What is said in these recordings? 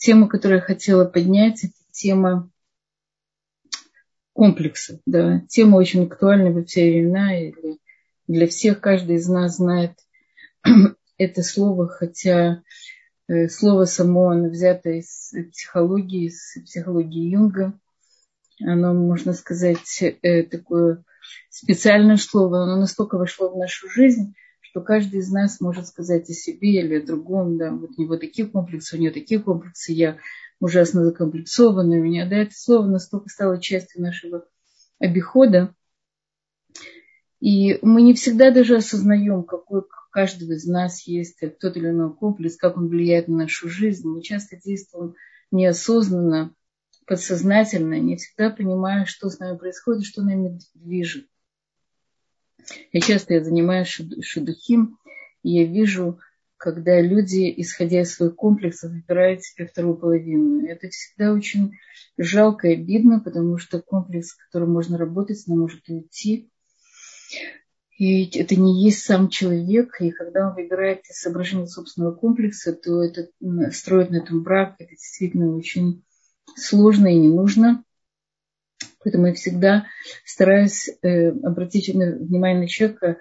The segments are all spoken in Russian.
тема, которую я хотела поднять, это тема комплексов. Да. Тема очень актуальна во все времена. И для всех каждый из нас знает это слово, хотя э, слово само, оно взято из психологии, из психологии Юнга. Оно, можно сказать, э, такое специальное слово, оно настолько вошло в нашу жизнь, что каждый из нас может сказать о себе или о другом, да, вот у него такие комплексы, у него такие комплексы, я ужасно закомплексованный, у меня, да, это слово настолько стало частью нашего обихода, и мы не всегда даже осознаем, какой у каждого из нас есть тот или иной комплекс, как он влияет на нашу жизнь. Мы часто действуем неосознанно, подсознательно, не всегда понимая, что с нами происходит, что нами движет. Я часто я занимаюсь шедухим, и я вижу, когда люди, исходя из своих комплексов, выбирают себе вторую половину. Это всегда очень жалко и обидно, потому что комплекс, с которым можно работать, он может уйти. И это не есть сам человек, и когда он выбирает из собственного комплекса, то это строит на этом брак, это действительно очень сложно и не нужно. Поэтому я всегда стараюсь э, обратить внимание на человека,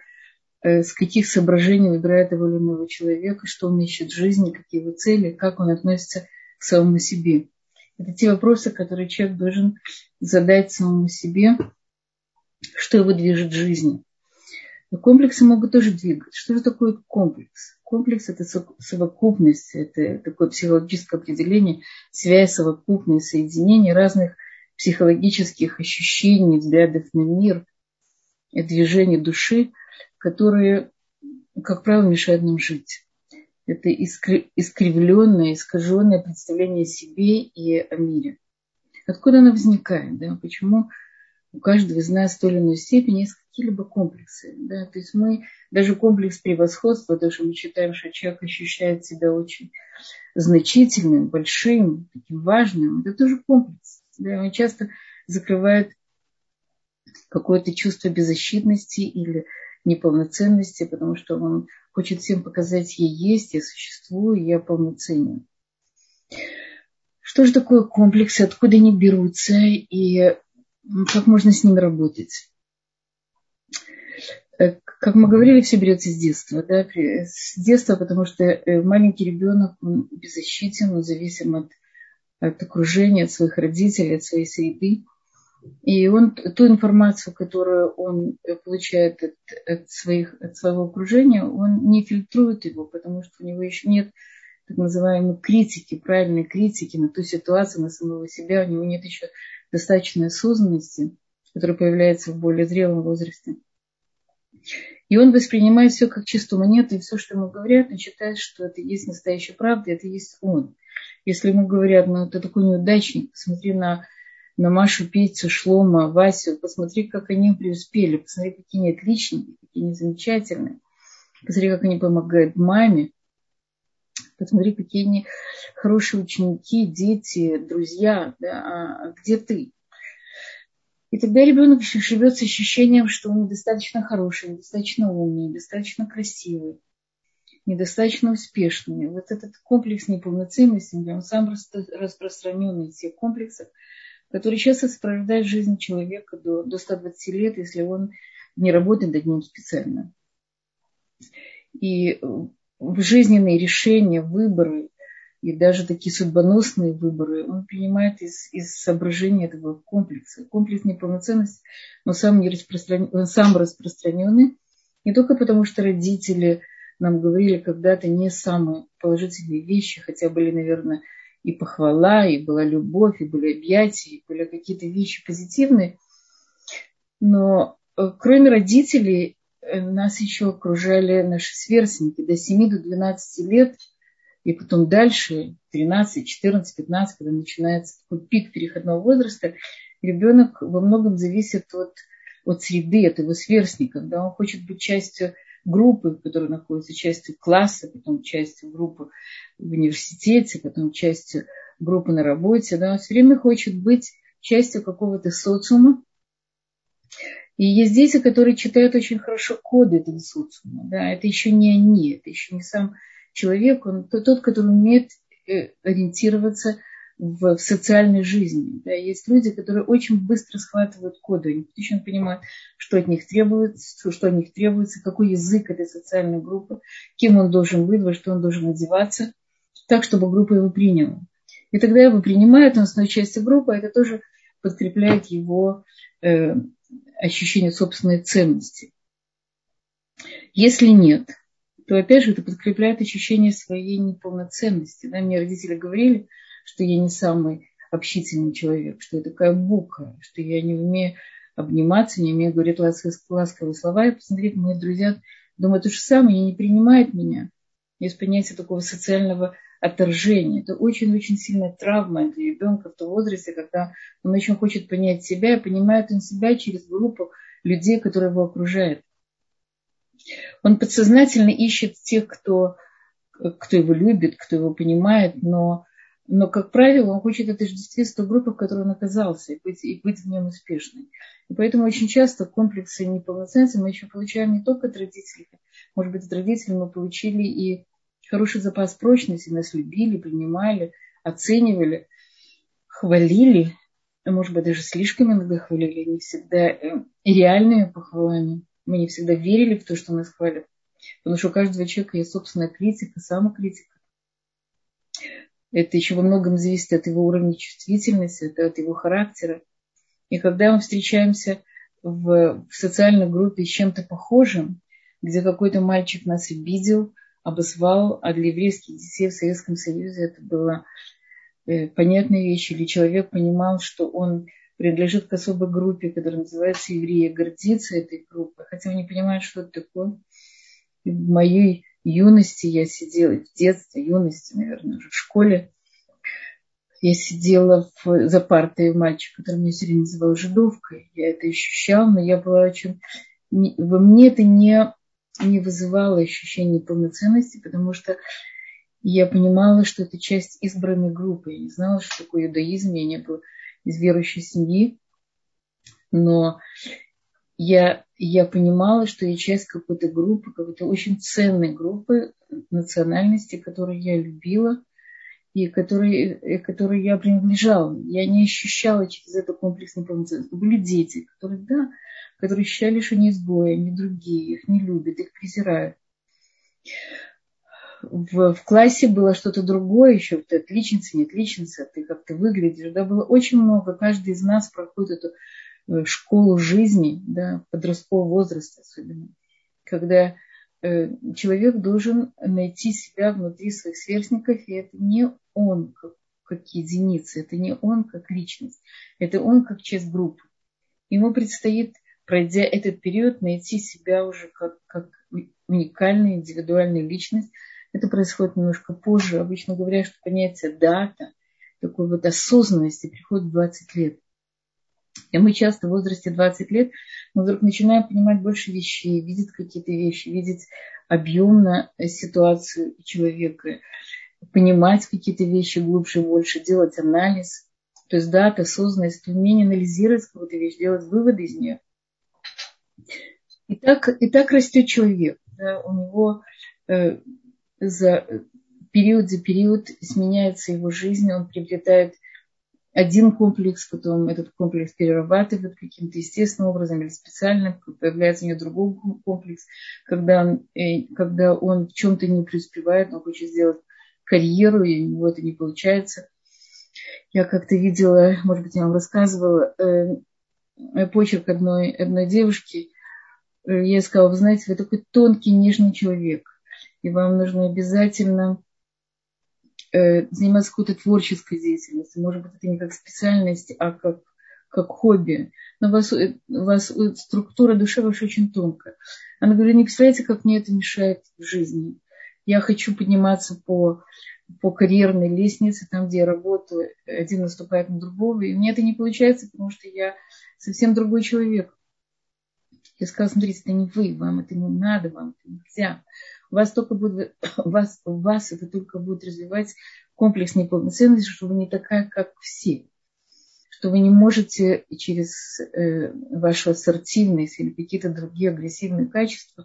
э, с каких соображений выбирает его или человека, что он ищет в жизни, какие его цели, как он относится к самому себе. Это те вопросы, которые человек должен задать самому себе, что его движет в жизни. Но комплексы могут тоже двигать. Что же такое комплекс? Комплекс – это совокупность, это такое психологическое определение, связь, совокупность, соединение разных – психологических ощущений, взглядов на мир, движений души, которые, как правило, мешают нам жить. Это искривленное, искаженное представление о себе и о мире. Откуда оно возникает? Да? Почему у каждого из нас в той или иной степени есть какие-либо комплексы. Да? То есть мы, даже комплекс превосходства, даже мы считаем, что человек ощущает себя очень значительным, большим, таким важным, это тоже комплекс. Да, он часто закрывает какое-то чувство беззащитности или неполноценности, потому что он хочет всем показать, я есть, я существую, я полноценен. Что же такое комплексы, откуда они берутся и как можно с ними работать? Э, как мы говорили, все берется с детства. Да? С детства, потому что э, маленький ребенок, он беззащитен, он зависим от от окружения, от своих родителей, от своей среды. И он ту информацию, которую он получает от, от, своих, от своего окружения, он не фильтрует его, потому что у него еще нет так называемой критики, правильной критики на ту ситуацию, на самого себя. У него нет еще достаточной осознанности, которая появляется в более зрелом возрасте. И он воспринимает все как чистую монету, и все, что ему говорят, он считает, что это есть настоящая правда, это есть он. Если ему говорят, ну ты такой неудачник, посмотри на, на Машу, Петю, Шлома, Васю, посмотри, как они преуспели, посмотри, какие они отличники, какие они замечательные, посмотри, как они помогают маме, посмотри, какие они хорошие ученики, дети, друзья, да, а где ты? И тогда ребенок живет с ощущением, что он недостаточно хороший, недостаточно умный, недостаточно красивый недостаточно успешными. Вот этот комплекс неполноценности, он сам распространенный из всех комплексов, который часто сопровождает жизнь человека до, до 120 лет, если он не работает над ним специально. И в жизненные решения, выборы и даже такие судьбоносные выборы он принимает из, из соображения этого комплекса. Комплекс неполноценности, но сам, не распростран... он сам распространенный не только потому, что родители – нам говорили когда-то не самые положительные вещи, хотя были, наверное, и похвала, и была любовь, и были объятия, и были какие-то вещи позитивные. Но э, кроме родителей, э, нас еще окружали наши сверстники до 7 до 12 лет, и потом дальше, 13, 14, 15, когда начинается такой пик переходного возраста, ребенок во многом зависит от, от среды, от его сверстников. Да? Он хочет быть частью группы, которые находятся частью класса, потом частью группы в университете, потом частью группы на работе. Да, он все время хочет быть частью какого-то социума. И есть дети, которые читают очень хорошо коды этого социума. Да, это еще не они, это еще не сам человек, он тот, который умеет э, ориентироваться в, социальной жизни. Да, есть люди, которые очень быстро схватывают коды, они точно понимают, что от них требуется, что от них требуется, какой язык этой социальной группы, кем он должен быть, во что он должен одеваться, так, чтобы группа его приняла. И тогда его принимают, он становится частью группы, а это тоже подкрепляет его э, ощущение собственной ценности. Если нет, то опять же это подкрепляет ощущение своей неполноценности. Да? Мне родители говорили, что я не самый общительный человек, что я такая бука, что я не умею обниматься, не умею говорить ласковые слова. И посмотреть, мои друзья думают то же самое, и не принимают меня. Есть понятие такого социального отторжения. Это очень-очень сильная травма для ребенка в том возрасте, когда он очень хочет понять себя, и понимает он себя через группу людей, которые его окружают. Он подсознательно ищет тех, кто, кто его любит, кто его понимает, но но, как правило, он хочет отождествить ту группу, в которой он оказался, и быть, и быть в нем успешным. И поэтому очень часто комплексы неполноценности мы еще получаем не только от родителей. Может быть, от родителей мы получили и хороший запас прочности, нас любили, принимали, оценивали, хвалили, а может быть, даже слишком иногда хвалили, не всегда э, реальными похвалами. Мы не всегда верили в то, что нас хвалят. Потому что у каждого человека есть собственная критика, самокритика. Это еще во многом зависит от его уровня чувствительности, от его характера. И когда мы встречаемся в, в социальной группе с чем-то похожим, где какой-то мальчик нас обидел, обозвал, а для еврейских детей в Советском Союзе это было э, понятная вещь, или человек понимал, что он принадлежит к особой группе, которая называется евреи, гордится этой группой, хотя он не понимает, что это такое. И в моей юности я сидела, в детстве, юности, наверное, уже в школе, я сидела в, за партой мальчик, который меня все время называл жидовкой. Я это ощущала, но я была очень... Во мне это не, не вызывало ощущения полноценности, потому что я понимала, что это часть избранной группы. Я не знала, что такое иудаизм, я не была из верующей семьи. Но я, я понимала, что я часть какой-то группы, какой-то очень ценной группы национальности, которую я любила и которой, которой я принадлежала. Я не ощущала через это комплекс неполноценности. Были дети, которые, да, которые ощущали, что они изгои, они другие, их не любят, их презирают. В, в классе было что-то другое еще, ты отличница, не отличница, ты как ты выглядишь. Да, было очень много, каждый из нас проходит эту школу жизни, да, подросткового возраста особенно, когда э, человек должен найти себя внутри своих сверстников, и это не он как, как единица, это не он как личность, это он как часть группы. Ему предстоит, пройдя этот период, найти себя уже как, как уникальная индивидуальная личность. Это происходит немножко позже. Обычно говорят, что понятие дата, такой вот осознанности приходит в 20 лет. И мы часто в возрасте 20 лет мы вдруг начинаем понимать больше вещей, видеть какие-то вещи, видеть объемно ситуацию человека, понимать какие-то вещи глубже больше, делать анализ. То есть да, это осознанность, умение анализировать какую-то вещь, делать выводы из нее. И так, и так растет человек. Да, у него э, за период за период сменяется его жизнь, он приобретает один комплекс, потом этот комплекс перерабатывает каким-то естественным образом или специально, появляется у него другой комплекс, когда он, э, когда он в чем-то не преуспевает, он хочет сделать карьеру, и у него это не получается. Я как-то видела, может быть, я вам рассказывала, э, почерк одной, одной девушки. Э, я сказала, вы знаете, вы такой тонкий, нежный человек, и вам нужно обязательно э, заниматься какой-то творческой деятельностью. Может быть, это не как специальность, а как, как хобби. Но у вас, э, у вас структура души ваша очень тонкая. Она говорит, не представляете, как мне это мешает в жизни. Я хочу подниматься по, по карьерной лестнице, там, где я работаю, один наступает на другого, и мне это не получается, потому что я совсем другой человек. Я сказала, смотрите, это не вы, вам это не надо, вам это нельзя вас только будет, вас, вас это только будет развивать комплекс неполноценности, что вы не такая, как все. Что вы не можете через э, вашу ассертивность или какие-то другие агрессивные качества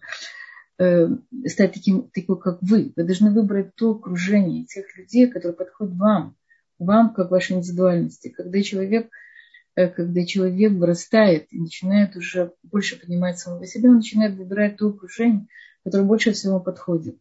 э, стать таким, таким, как вы. Вы должны выбрать то окружение тех людей, которые подходят вам, вам как вашей индивидуальности. Когда человек, э, когда человек вырастает и начинает уже больше понимать самого себя, он начинает выбирать то окружение, которое больше всего подходит.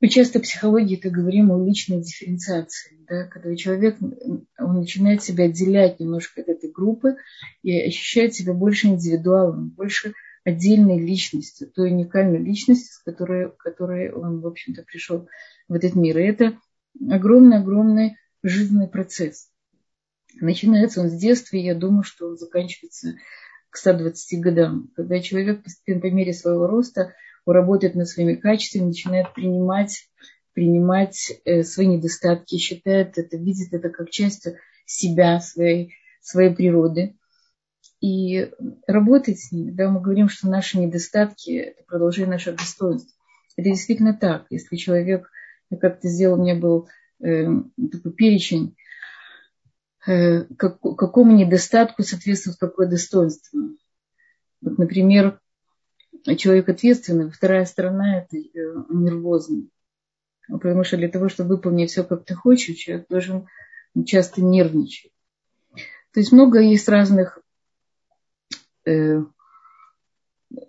Мы часто в психологии это говорим о личной дифференциации, да, когда человек он начинает себя отделять немножко от этой группы и ощущает себя больше индивидуалом, больше отдельной личностью, той уникальной личностью, с которой, которой он, в общем-то, пришел в этот мир. И это огромный-огромный жизненный процесс. Начинается он с детства, и я думаю, что он заканчивается к 120 годам, когда человек по мере своего роста работает над своими качествами, начинает принимать, принимать э, свои недостатки, считает это, видит это как часть себя, своей, своей природы. И работать с ними, да, мы говорим, что наши недостатки – это продолжение наших достоинств. Это действительно так. Если человек, как-то сделал, у меня был э, такой перечень, э, как, какому недостатку соответствует какое достоинство. Вот, например, человек ответственный, вторая сторона – это э, нервозный. Потому что для того, чтобы выполнить все, как ты хочешь, человек должен часто нервничать. То есть много есть разных э,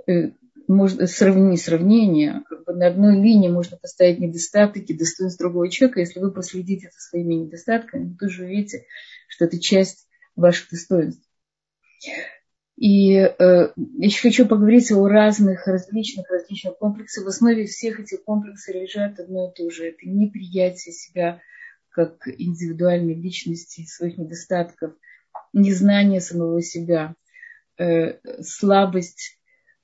э, можно сравнить. Как бы на одной линии можно поставить недостатки, достоинства другого человека. Если вы проследите за своими недостатками, вы тоже увидите, что это часть ваших достоинств. И э, еще хочу поговорить о разных, различных, различных комплексах. В основе всех этих комплексов лежат одно и то же. Это неприятие себя как индивидуальной личности, своих недостатков, незнание самого себя, э, слабость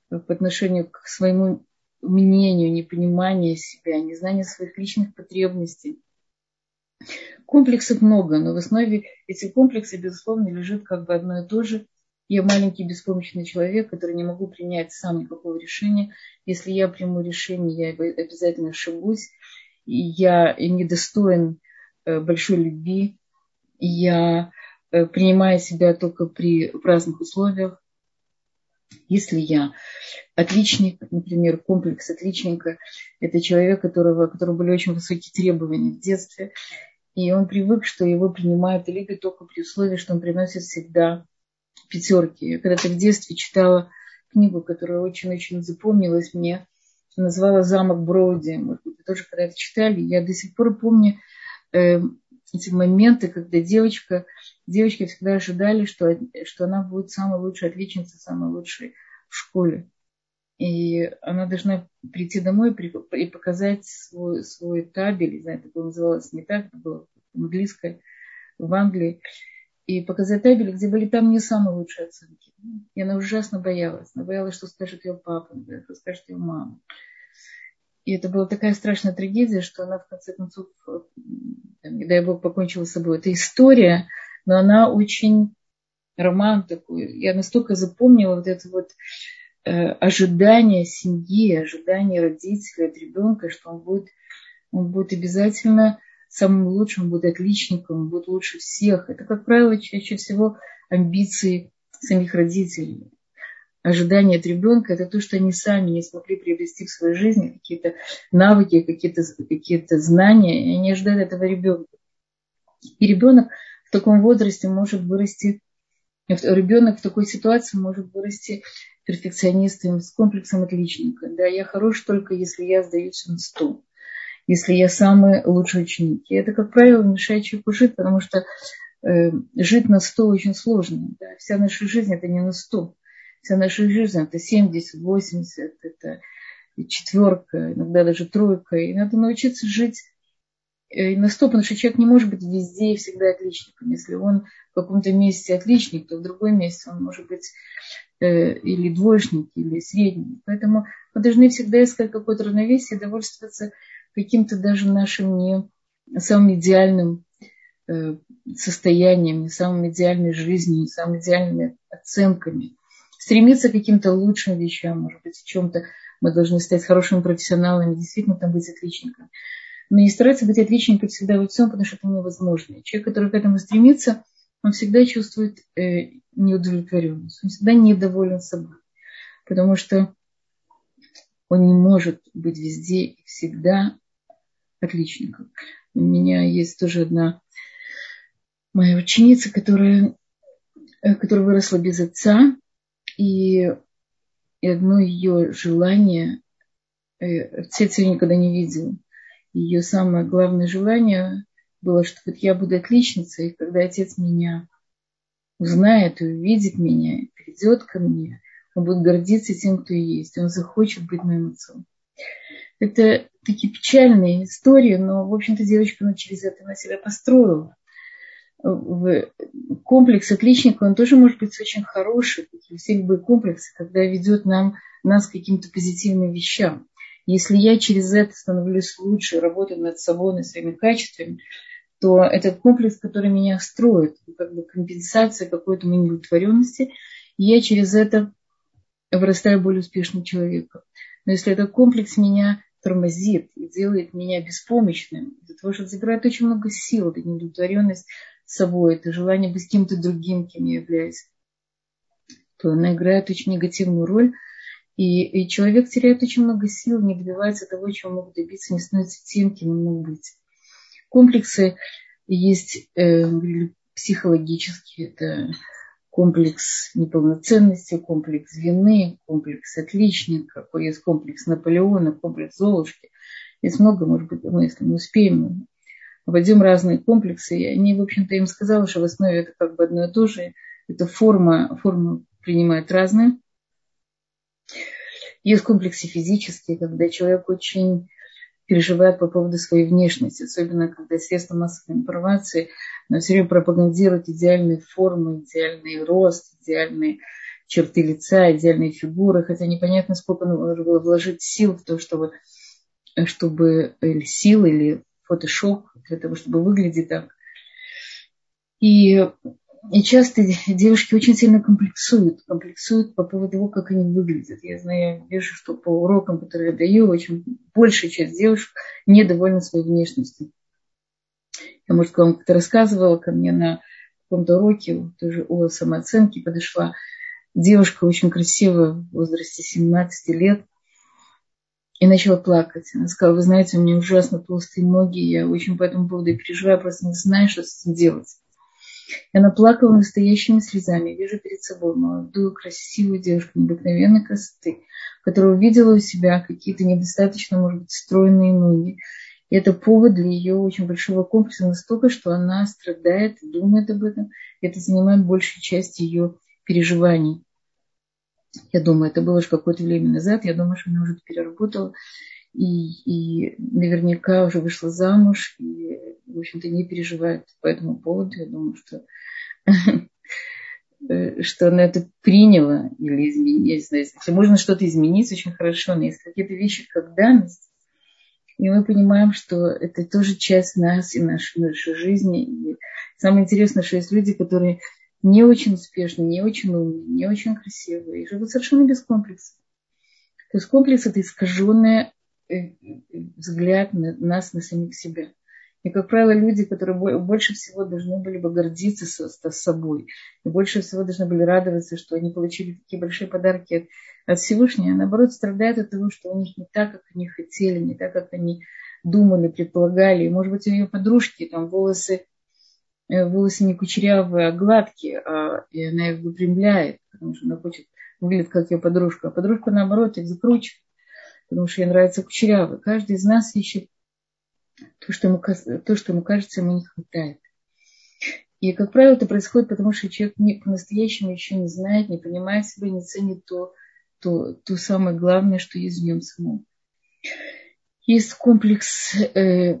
по отношению к своему мнению, непонимание себя, незнание своих личных потребностей. Комплексов много, но в основе этих комплексов, безусловно, лежит как бы одно и то же – я маленький беспомощный человек, который не могу принять сам никакого решения. Если я приму решение, я обязательно ошибусь. Я недостоин э, большой любви. Я э, принимаю себя только при разных условиях. Если я отличник, например, комплекс отличника, это человек, которого, которого были очень высокие требования в детстве, и он привык, что его принимают и любят только при условии, что он приносит всегда пятерки. Я когда-то в детстве читала книгу, которая очень-очень запомнилась мне. Назвала «Замок Броуди». Может быть, вы тоже когда-то читали. Я до сих пор помню э, эти моменты, когда девочка, девочки всегда ожидали, что, что она будет самой лучшей отличницей, самой лучшей в школе. И она должна прийти домой и показать свой, свой табель, не знаю, это было называлось не так, это было английское, в Англии и показать табель, где были там не самые лучшие оценки. И она ужасно боялась. Она боялась, что скажет ее папа, что скажет ее мама. И это была такая страшная трагедия, что она в конце концов, не дай бог, покончила с собой. Это история, но она очень роман такой. Я настолько запомнила вот это вот э, ожидание семьи, ожидание родителей от ребенка, что он будет, он будет обязательно самым лучшим, будет отличником, будет лучше всех. Это, как правило, чаще всего амбиции самих родителей. Ожидания от ребенка – это то, что они сами не смогли приобрести в своей жизни, какие-то навыки, какие-то какие знания, и они ожидают этого ребенка. И ребенок в таком возрасте может вырасти, ребенок в такой ситуации может вырасти перфекционистом с комплексом отличника. Да, я хорош только если я сдаюсь на стол если я самый лучший ученик. И это, как правило, мешает человеку жить, потому что э, жить на 100 очень сложно. Да? Вся наша жизнь это не на 100. Вся наша жизнь это 70, 80, это четверка, иногда даже тройка. И надо научиться жить э, на 100, потому что человек не может быть везде и всегда отличником. Если он в каком-то месте отличник, то в другом месте он может быть э, или двоечник, или средний. Поэтому мы должны всегда искать какое-то равновесие и довольствоваться каким-то даже нашим не самым идеальным э, состоянием, не самым идеальной жизнью, не самыми идеальными оценками. Стремиться к каким-то лучшим вещам, может быть, в чем-то мы должны стать хорошими профессионалами, действительно там быть отличниками. Но не стараться быть отличником всегда во всем, потому что это невозможно. Человек, который к этому стремится, он всегда чувствует э, неудовлетворенность, он всегда недоволен собой. Потому что Он не может быть везде и всегда отличником. У меня есть тоже одна моя ученица, которая, э, которая выросла без отца, и, и одно ее желание, э, отец ее никогда не видел, ее самое главное желание было, что вот я буду отличницей, и когда отец меня узнает и увидит меня, придет ко мне, он будет гордиться тем, кто есть, он захочет быть моим отцом. Это такие печальные истории, но, в общем-то, девочка ну, через это на себя построила. Комплекс отличника, он тоже может быть очень хороший, все любые комплексы, когда ведет нам, нас к каким-то позитивным вещам. Если я через это становлюсь лучше, работаю над собой, над своими качествами, то этот комплекс, который меня строит, как бы компенсация какой-то моей удовлетворенности, и я через это вырастаю более успешным человеком. Но если этот комплекс меня тормозит и делает меня беспомощным, из-за того, что забирает очень много сил, это неудовлетворенность собой, это желание быть кем-то другим, кем я являюсь, то она играет очень негативную роль, и, и человек теряет очень много сил, не добивается того, чего мог добиться, не становится тем, кем он мог быть. Комплексы есть э, психологические, это комплекс неполноценности, комплекс вины, комплекс отличника, есть комплекс Наполеона, комплекс Золушки. Есть много, может быть, мы, если мы успеем, обойдем разные комплексы. И они, в общем-то, им сказала, что в основе это как бы одно и то же. Это форма, форма принимает разные. Есть комплексы физические, когда человек очень переживает по поводу своей внешности, особенно когда средства массовой информации но все время пропагандируют идеальные формы, идеальный рост, идеальные черты лица, идеальные фигуры, хотя непонятно, сколько нужно было вложить сил в то, чтобы, чтобы или сил, или фотошоп для того, чтобы выглядеть так. И, и часто девушки очень сильно комплексуют, комплексуют по поводу того, как они выглядят. Я знаю, я вижу, что по урокам, которые я даю, очень большая часть девушек недовольна своей внешностью. Я, может, вам как-то рассказывала, ко мне на каком-то уроке тоже о самооценке подошла девушка очень красивая в возрасте 17 лет и начала плакать. Она сказала, вы знаете, у меня ужасно толстые ноги, я очень по этому поводу переживаю, просто не знаю, что с этим делать. И она плакала настоящими слезами. Вижу перед собой молодую, красивую девушку необыкновенной красоты, которая увидела у себя какие-то недостаточно, может быть, стройные ноги, и это повод для ее очень большого комплекса настолько, что она страдает, думает об этом. Это занимает большую часть ее переживаний. Я думаю, это было уже какое-то время назад. Я думаю, что она уже переработала. И, и наверняка уже вышла замуж. И, в общем-то, не переживает по этому поводу. Я думаю, что что она это приняла или изменила. Если можно что-то изменить, очень хорошо. Но есть какие-то вещи, как данность, и мы понимаем, что это тоже часть нас и нашей, нашей жизни. И самое интересное, что есть люди, которые не очень успешны, не очень умные, не очень красивые, и живут совершенно без комплексов. То есть комплекс – это искаженный э, взгляд на нас, на самих себя. И, как правило, люди, которые больше всего должны были бы гордиться собой, и больше всего должны были радоваться, что они получили такие большие подарки от от Всевышнего, наоборот страдают от того, что у них не так, как они хотели, не так, как они думали, предполагали. И, может быть, у ее подружки там волосы, э, волосы не кучерявые, а гладкие, а, и она их выпрямляет, потому что она хочет выглядеть как ее подружка. А подружка, наоборот, их закручивает, потому что ей нравится кучерявый. Каждый из нас ищет то, что ему, то, что ему кажется, ему не хватает. И, как правило, это происходит, потому что человек по-настоящему еще не знает, не понимает себя, не ценит то, то, то самое главное, что есть в нем самом. Есть комплекс, э,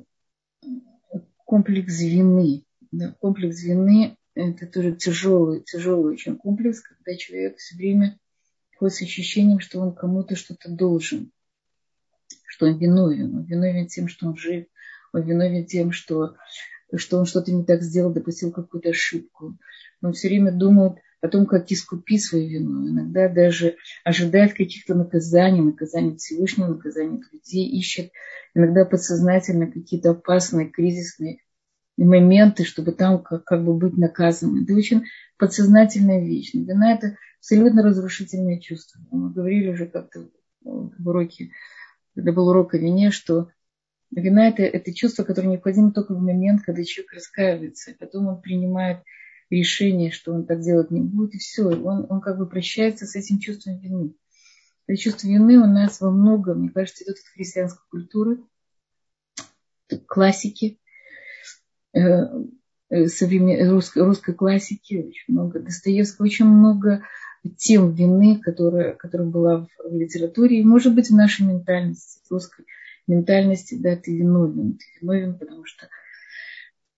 комплекс вины. Да, комплекс вины – это тоже тяжелый, тяжелый очень комплекс, когда человек все время ходит с ощущением, что он кому-то что-то должен, что он виновен. Он виновен тем, что он жив, он виновен тем, что, что он что-то не так сделал, допустил какую-то ошибку. Он все время думает, о том, как искупить свою вину. Иногда даже ожидает каких-то наказаний, наказаний Всевышнего, наказаний людей, ищет иногда подсознательно какие-то опасные, кризисные моменты, чтобы там как, как бы быть наказанным. Это очень подсознательная вещь. Вина – это абсолютно разрушительное чувство. Мы говорили уже как-то в уроке, когда был урок о вине, что вина это, это чувство, которое необходимо только в момент, когда человек раскаивается. Потом он принимает решение, что он так делать не будет, и все. Он, он как бы прощается с этим чувством вины. Это чувство вины у нас во многом, мне кажется, идет от христианской культуры, классики, э, э, современ... русской, русской классики, очень много Достоевского, очень много тем вины, которая, которая была в, в литературе, и, может быть, в нашей ментальности, русской ментальности, да, ты виновен. Ты виновен, потому что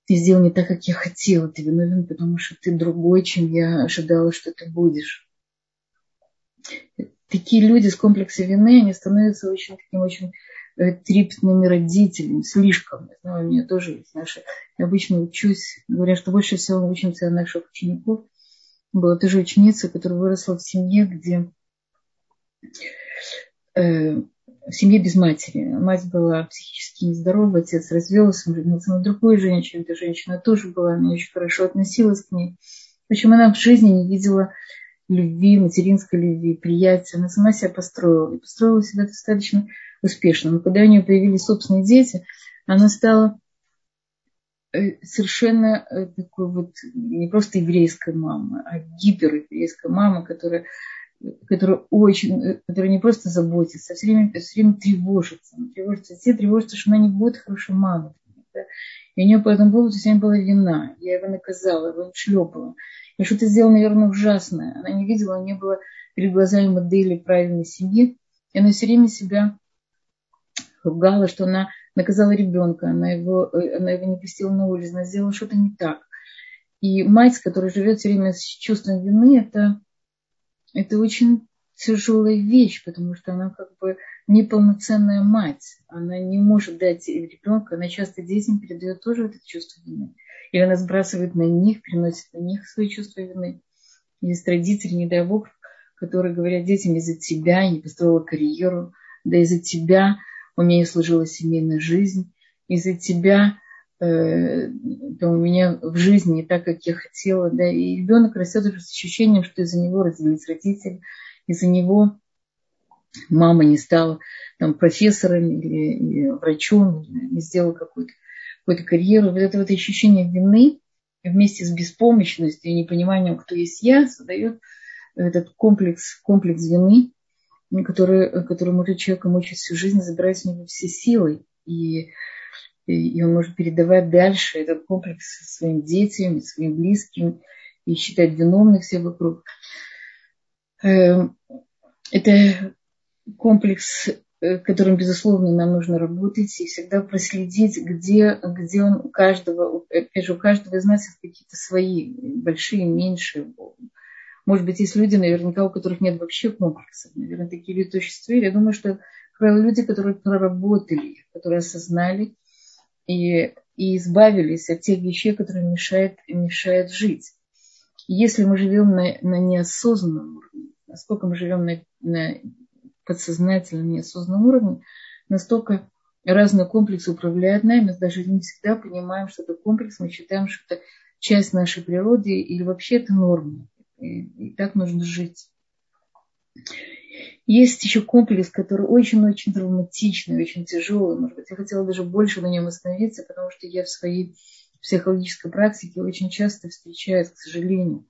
ты сделал не так, как я хотела. Ты виновен, потому что ты другой, чем я ожидала, что ты будешь такие люди с комплексом вины, они становятся очень таким очень э, трепетными родителями, слишком. Я знаю, у меня тоже есть наши. Я обычно учусь, говорят, что больше всего учимся от наших учеников. Была тоже ученица, которая выросла в семье, где э, семье без матери. Мать была психически нездорова, отец развелся, он женился на другой женщине. Эта женщина тоже была, она очень хорошо относилась к ней. Общем, она в жизни не видела любви, материнской любви, приятия. Она сама себя построила. И построила себя достаточно успешно. Но когда у нее появились собственные дети, она стала э, совершенно э, такой вот не просто еврейская мама, а гипереврейская мама, которая, которая очень, э, которая не просто заботится, а все время, все время тревожится. Она тревожится, все тревожатся, что она не будет хорошей мамой. Да? И у нее по этому поводу время была вина. Я его наказала, его шлепала. И что-то сделала, наверное, ужасное. Она не видела, не было перед глазами модели правильной семьи. И она все время себя ругала, что она наказала ребенка, она его, э, она его не пустила на улицу, она сделала что-то не так. И мать, которая живет все время с чувством вины, это, это очень тяжелая вещь, потому что она как бы неполноценная мать. Она не может дать ребенка, она часто детям передает тоже это чувство вины. Или она сбрасывает на них, приносит на них свои чувства вины. Есть родители, не дай бог, которые говорят детям, из-за тебя я не построила карьеру, да из-за тебя у меня не сложилась семейная жизнь, из-за тебя э, да, у меня в жизни не так, как я хотела. Да, и ребенок растет уже с ощущением, что из-за него родились родители, из-за него мама не стала там, профессором или, или врачом, не сделала какую-то какую карьеру. Вот это вот ощущение вины вместе с беспомощностью и непониманием, кто есть я, создает этот комплекс, комплекс вины, который, который может человека мучить всю жизнь, забирать с него все силы. И, и, и он может передавать дальше этот комплекс своим детям, своим близким, и считать виновных всех вокруг. Эм, это комплекс, э, которым, безусловно, нам нужно работать и всегда проследить, где, где он у каждого, опять же, у каждого из нас есть какие-то свои, большие, меньшие. Может быть, есть люди, наверняка, у которых нет вообще комплексов. Наверное, такие люди существуют. Я думаю, что, как люди, которые проработали, которые осознали и, и избавились от тех вещей, которые мешают, мешают жить. Если мы живем на, на неосознанном уровне, насколько мы живем на, на подсознательном, неосознанном уровне, настолько разные комплексы управляют нами, даже не всегда понимаем, что это комплекс, мы считаем, что это часть нашей природы или вообще это норма. И, и так нужно жить. Есть еще комплекс, который очень-очень травматичный, очень тяжелый. Может быть, я хотела даже больше на нем остановиться, потому что я в своей психологической практике очень часто встречаюсь, к сожалению,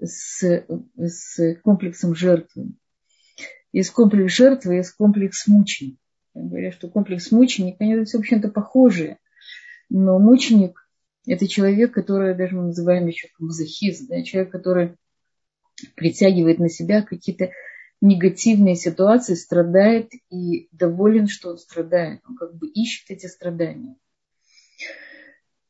с, с комплексом жертвы. Есть комплекс жертвы, есть комплекс мученик. Говорят, что комплекс мученик, они, в общем-то, похожие. Но мученик – это человек, который, даже мы называем еще мазохист, да, человек, который притягивает на себя какие-то негативные ситуации, страдает и доволен, что он страдает. Он как бы ищет эти страдания.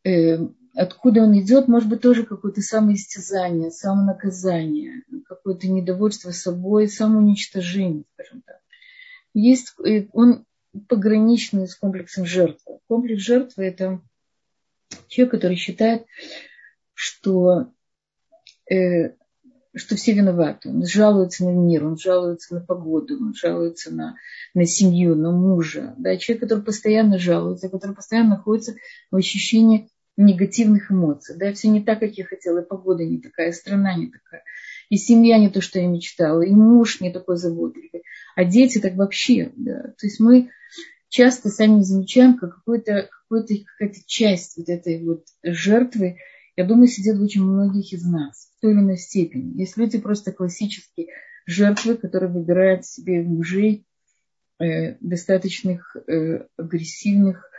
Эм, откуда он идет, может быть, тоже какое-то самоистязание, самонаказание, какое-то недовольство собой, самоуничтожение, скажем так. Есть, э, он пограничный с комплексом жертвы. Комплекс жертвы – это человек, который считает, что, э, что все виноваты. Он жалуется на мир, он жалуется на погоду, он жалуется на, на семью, на мужа. Да? Человек, который постоянно жалуется, который постоянно находится в ощущении негативных эмоций. Да, все не так, как я хотела, и погода не такая, страна не такая. и семья не то, что я мечтала, и муж не такой заботливый, а дети так вообще. Да. То есть мы часто сами замечаем, как какой-то, какой-то, какая-то часть вот этой вот жертвы, я думаю, сидит очень многих из нас той или иной степени. Есть люди просто классические жертвы, которые выбирают себе мужей э, достаточных э, агрессивных,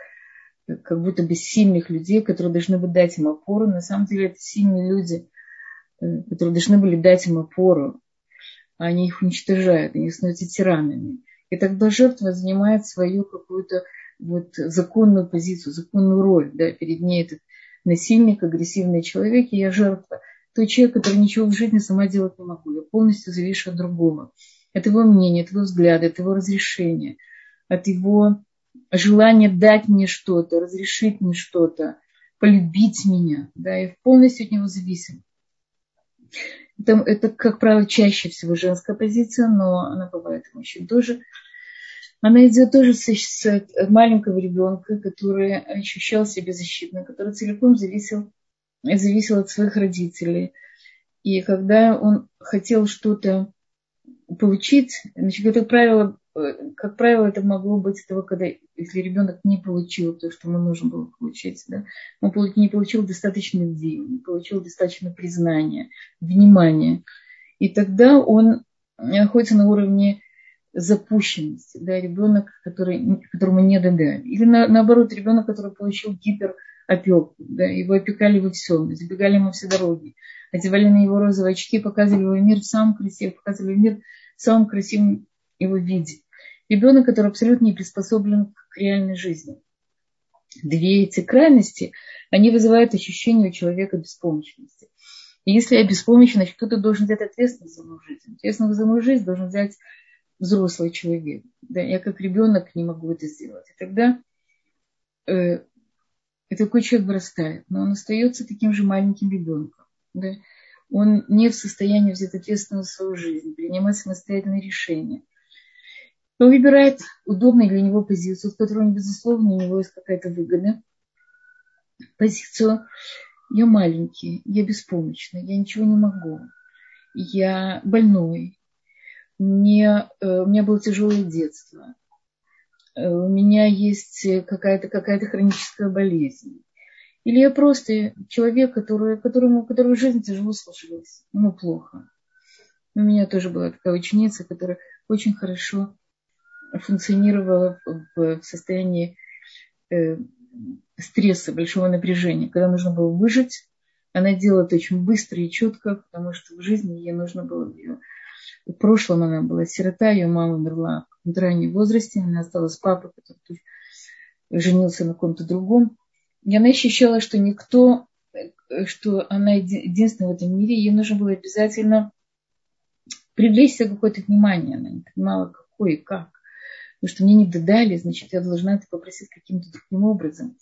как будто бы сильных людей, которые должны бы дать им опору. На самом деле это сильные люди, э, которые должны были дать им опору, а они их уничтожают, они становятся тиранами. И тогда жертва занимает свою какую-то вот законную позицию, законную роль. Да, перед ней этот насильник, агрессивный человек, и я жертва. Тот человек, который ничего в жизни сама делать не могу. Я полностью завишу от другого. От его мнения, от его взгляда, от его разрешения, от его желание дать мне что-то, разрешить мне что-то, полюбить меня, да, и полностью от него зависим. Это, это, как правило, чаще всего женская позиция, но она бывает у мужчин тоже. Она идет тоже с, с маленького ребенка, который ощущал себя защитным, который целиком зависел, зависел от своих родителей. И когда он хотел что-то получить, значит, как правило, Э, как правило, это могло быть того, когда, если ребенок не получил то, что ему нужно было получить, да, он не получил достаточно любви, не получил достаточно признания, внимания. И тогда он находится на уровне запущенности, да, ребенок, который, которому не додали. Или на, наоборот, ребенок, который получил гиперопеку, да, его опекали во всем, забегали ему все дороги, одевали на его розовые очки, показывали его мир в самом красивом, показывали мир в самом красивом его виде ребенок, который абсолютно не приспособлен к реальной жизни. Две эти крайности, они вызывают ощущение у человека беспомощности. И если я беспомощен, значит, кто-то должен взять ответственность за мою жизнь. Ответственность за мою жизнь должен взять взрослый человек. Да, я как ребенок не могу это сделать. И тогда э, и такой человек вырастает, но он остается таким же маленьким ребенком. Да? Он не в состоянии взять ответственность за свою жизнь, принимать самостоятельные решения – он выбирает удобную для него позицию, в которой, безусловно, у него есть какая-то выгода. Позицию «я маленький, я беспомощный, я ничего не могу, я больной, мне, э, у меня было тяжелое детство, у меня есть какая-то какая хроническая болезнь. Или я просто человек, который, которому, которому жизнь тяжело сложилась, ему плохо. У меня тоже была такая ученица, которая очень хорошо функционировала в состоянии э, стресса, большого напряжения. Когда нужно было выжить, она делала это очень быстро и четко, потому что в жизни ей нужно было ее... В прошлом она была сирота, ее мама умерла в раннем возрасте, она осталась папой, который женился на ком-то другом. И она ощущала, что никто, что она единственная в этом мире, ей нужно было обязательно привлечься какое-то внимание. Она не понимала, какое и как потому что мне не додали, значит, я должна это попросить каким-то другим образом.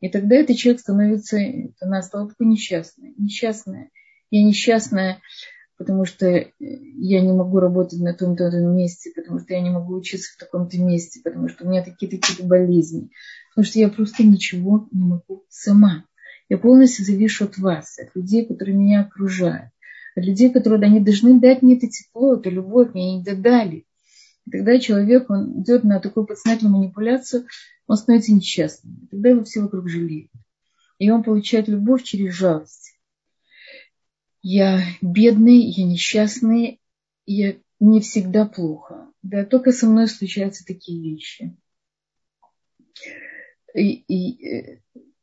И тогда этот человек становится, она стала такой несчастной. Несчастная. Я несчастная, потому что я не могу работать на том-то месте, потому что я не могу учиться в таком-то месте, потому что у меня такие-то какие-то болезни, потому что я просто ничего не могу сама. Я полностью завишу от вас, от людей, которые меня окружают, от людей, которые они должны дать мне это тепло, эту любовь, мне не додали. И тогда человек, он идет на такую подсознательную манипуляцию, он становится несчастным. И тогда его все вокруг жалеют. И он получает любовь через жалость. Я бедный, я несчастный, я не всегда плохо. Да, только со мной случаются такие вещи. И, и э,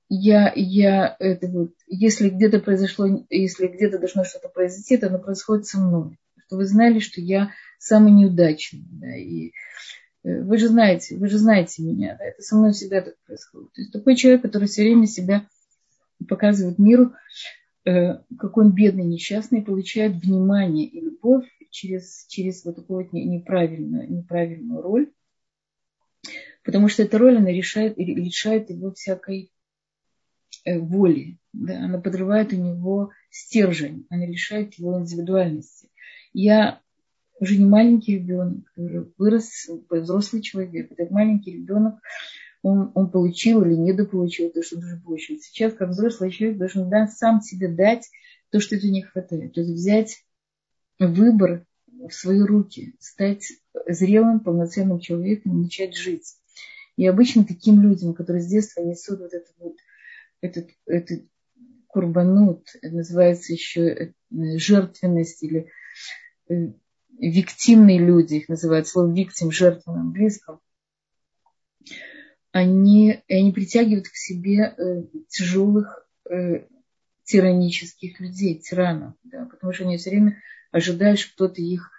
я, я это вот, если где-то произошло, если где-то должно что-то произойти, то оно происходит со мной. Чтобы вы знали, что я самый неудачный. Да, и э, вы же знаете, вы же знаете меня, да, это со мной всегда так происходит. То есть такой человек, который все время себя показывает миру, э, какой он бедный, несчастный, получает внимание и любовь через, через вот такую вот неправильную, неправильную роль. Потому что эта роль, она решает, лишает его всякой э, воли. Да, она подрывает у него стержень, она лишает его индивидуальности. Я уже не маленький ребенок, вырос взрослый человек. Этот маленький ребенок, он, он получил или недополучил то, что должен получить. Сейчас, как взрослый человек, должен да, сам себе дать то, что это не хватает. То есть взять выбор в свои руки, стать зрелым, полноценным человеком начать жить. И обычно таким людям, которые с детства несут вот этот вот этот, этот курбанут, называется еще э, жертвенность или э, виктимные люди, их называют слово виктим, жертва на они, они притягивают к себе э, тяжелых э, тиранических людей, тиранов, да, потому что они все время ожидают, что кто-то их,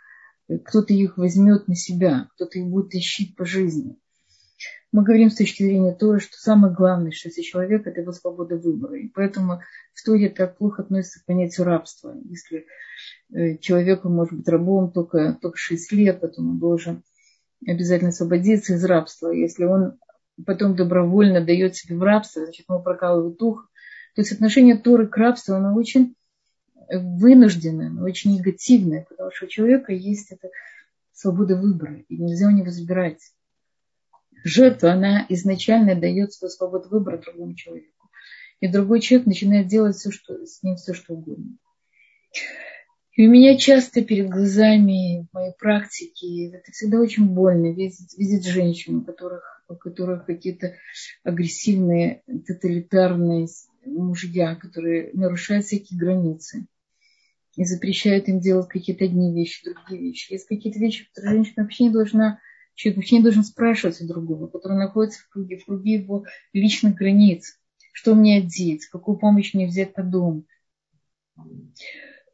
кто-то их возьмет на себя, кто-то их будет тащить по жизни. Мы говорим с точки зрения того, что самое главное, что если человек – это его свобода выбора. И поэтому в Торе так плохо относится к понятию рабства. Если э, человеку может быть рабом только, только 6 лет, потом он должен обязательно освободиться из рабства. Если он потом добровольно дает себе в рабство, значит, ему прокалывают дух. То есть отношение Торы к рабству, оно очень вынужденное, оно очень негативное, потому что у человека есть эта свобода выбора, и нельзя у него забирать. Жертва, она изначально дает свою свободу выбора другому человеку. И другой человек начинает делать все, что, с ним все, что угодно. И у меня часто перед глазами в моей практике, это всегда очень больно, видеть, видеть женщин, у которых, у которых какие-то агрессивные, тоталитарные мужья, которые нарушают всякие границы и запрещают им делать какие-то одни вещи, другие вещи. Есть какие-то вещи, которые женщина вообще не должна, человек вообще не должен спрашивать у другого, который находится в круге, в круге его личных границ. Что мне одеть, какую помощь мне взять по дому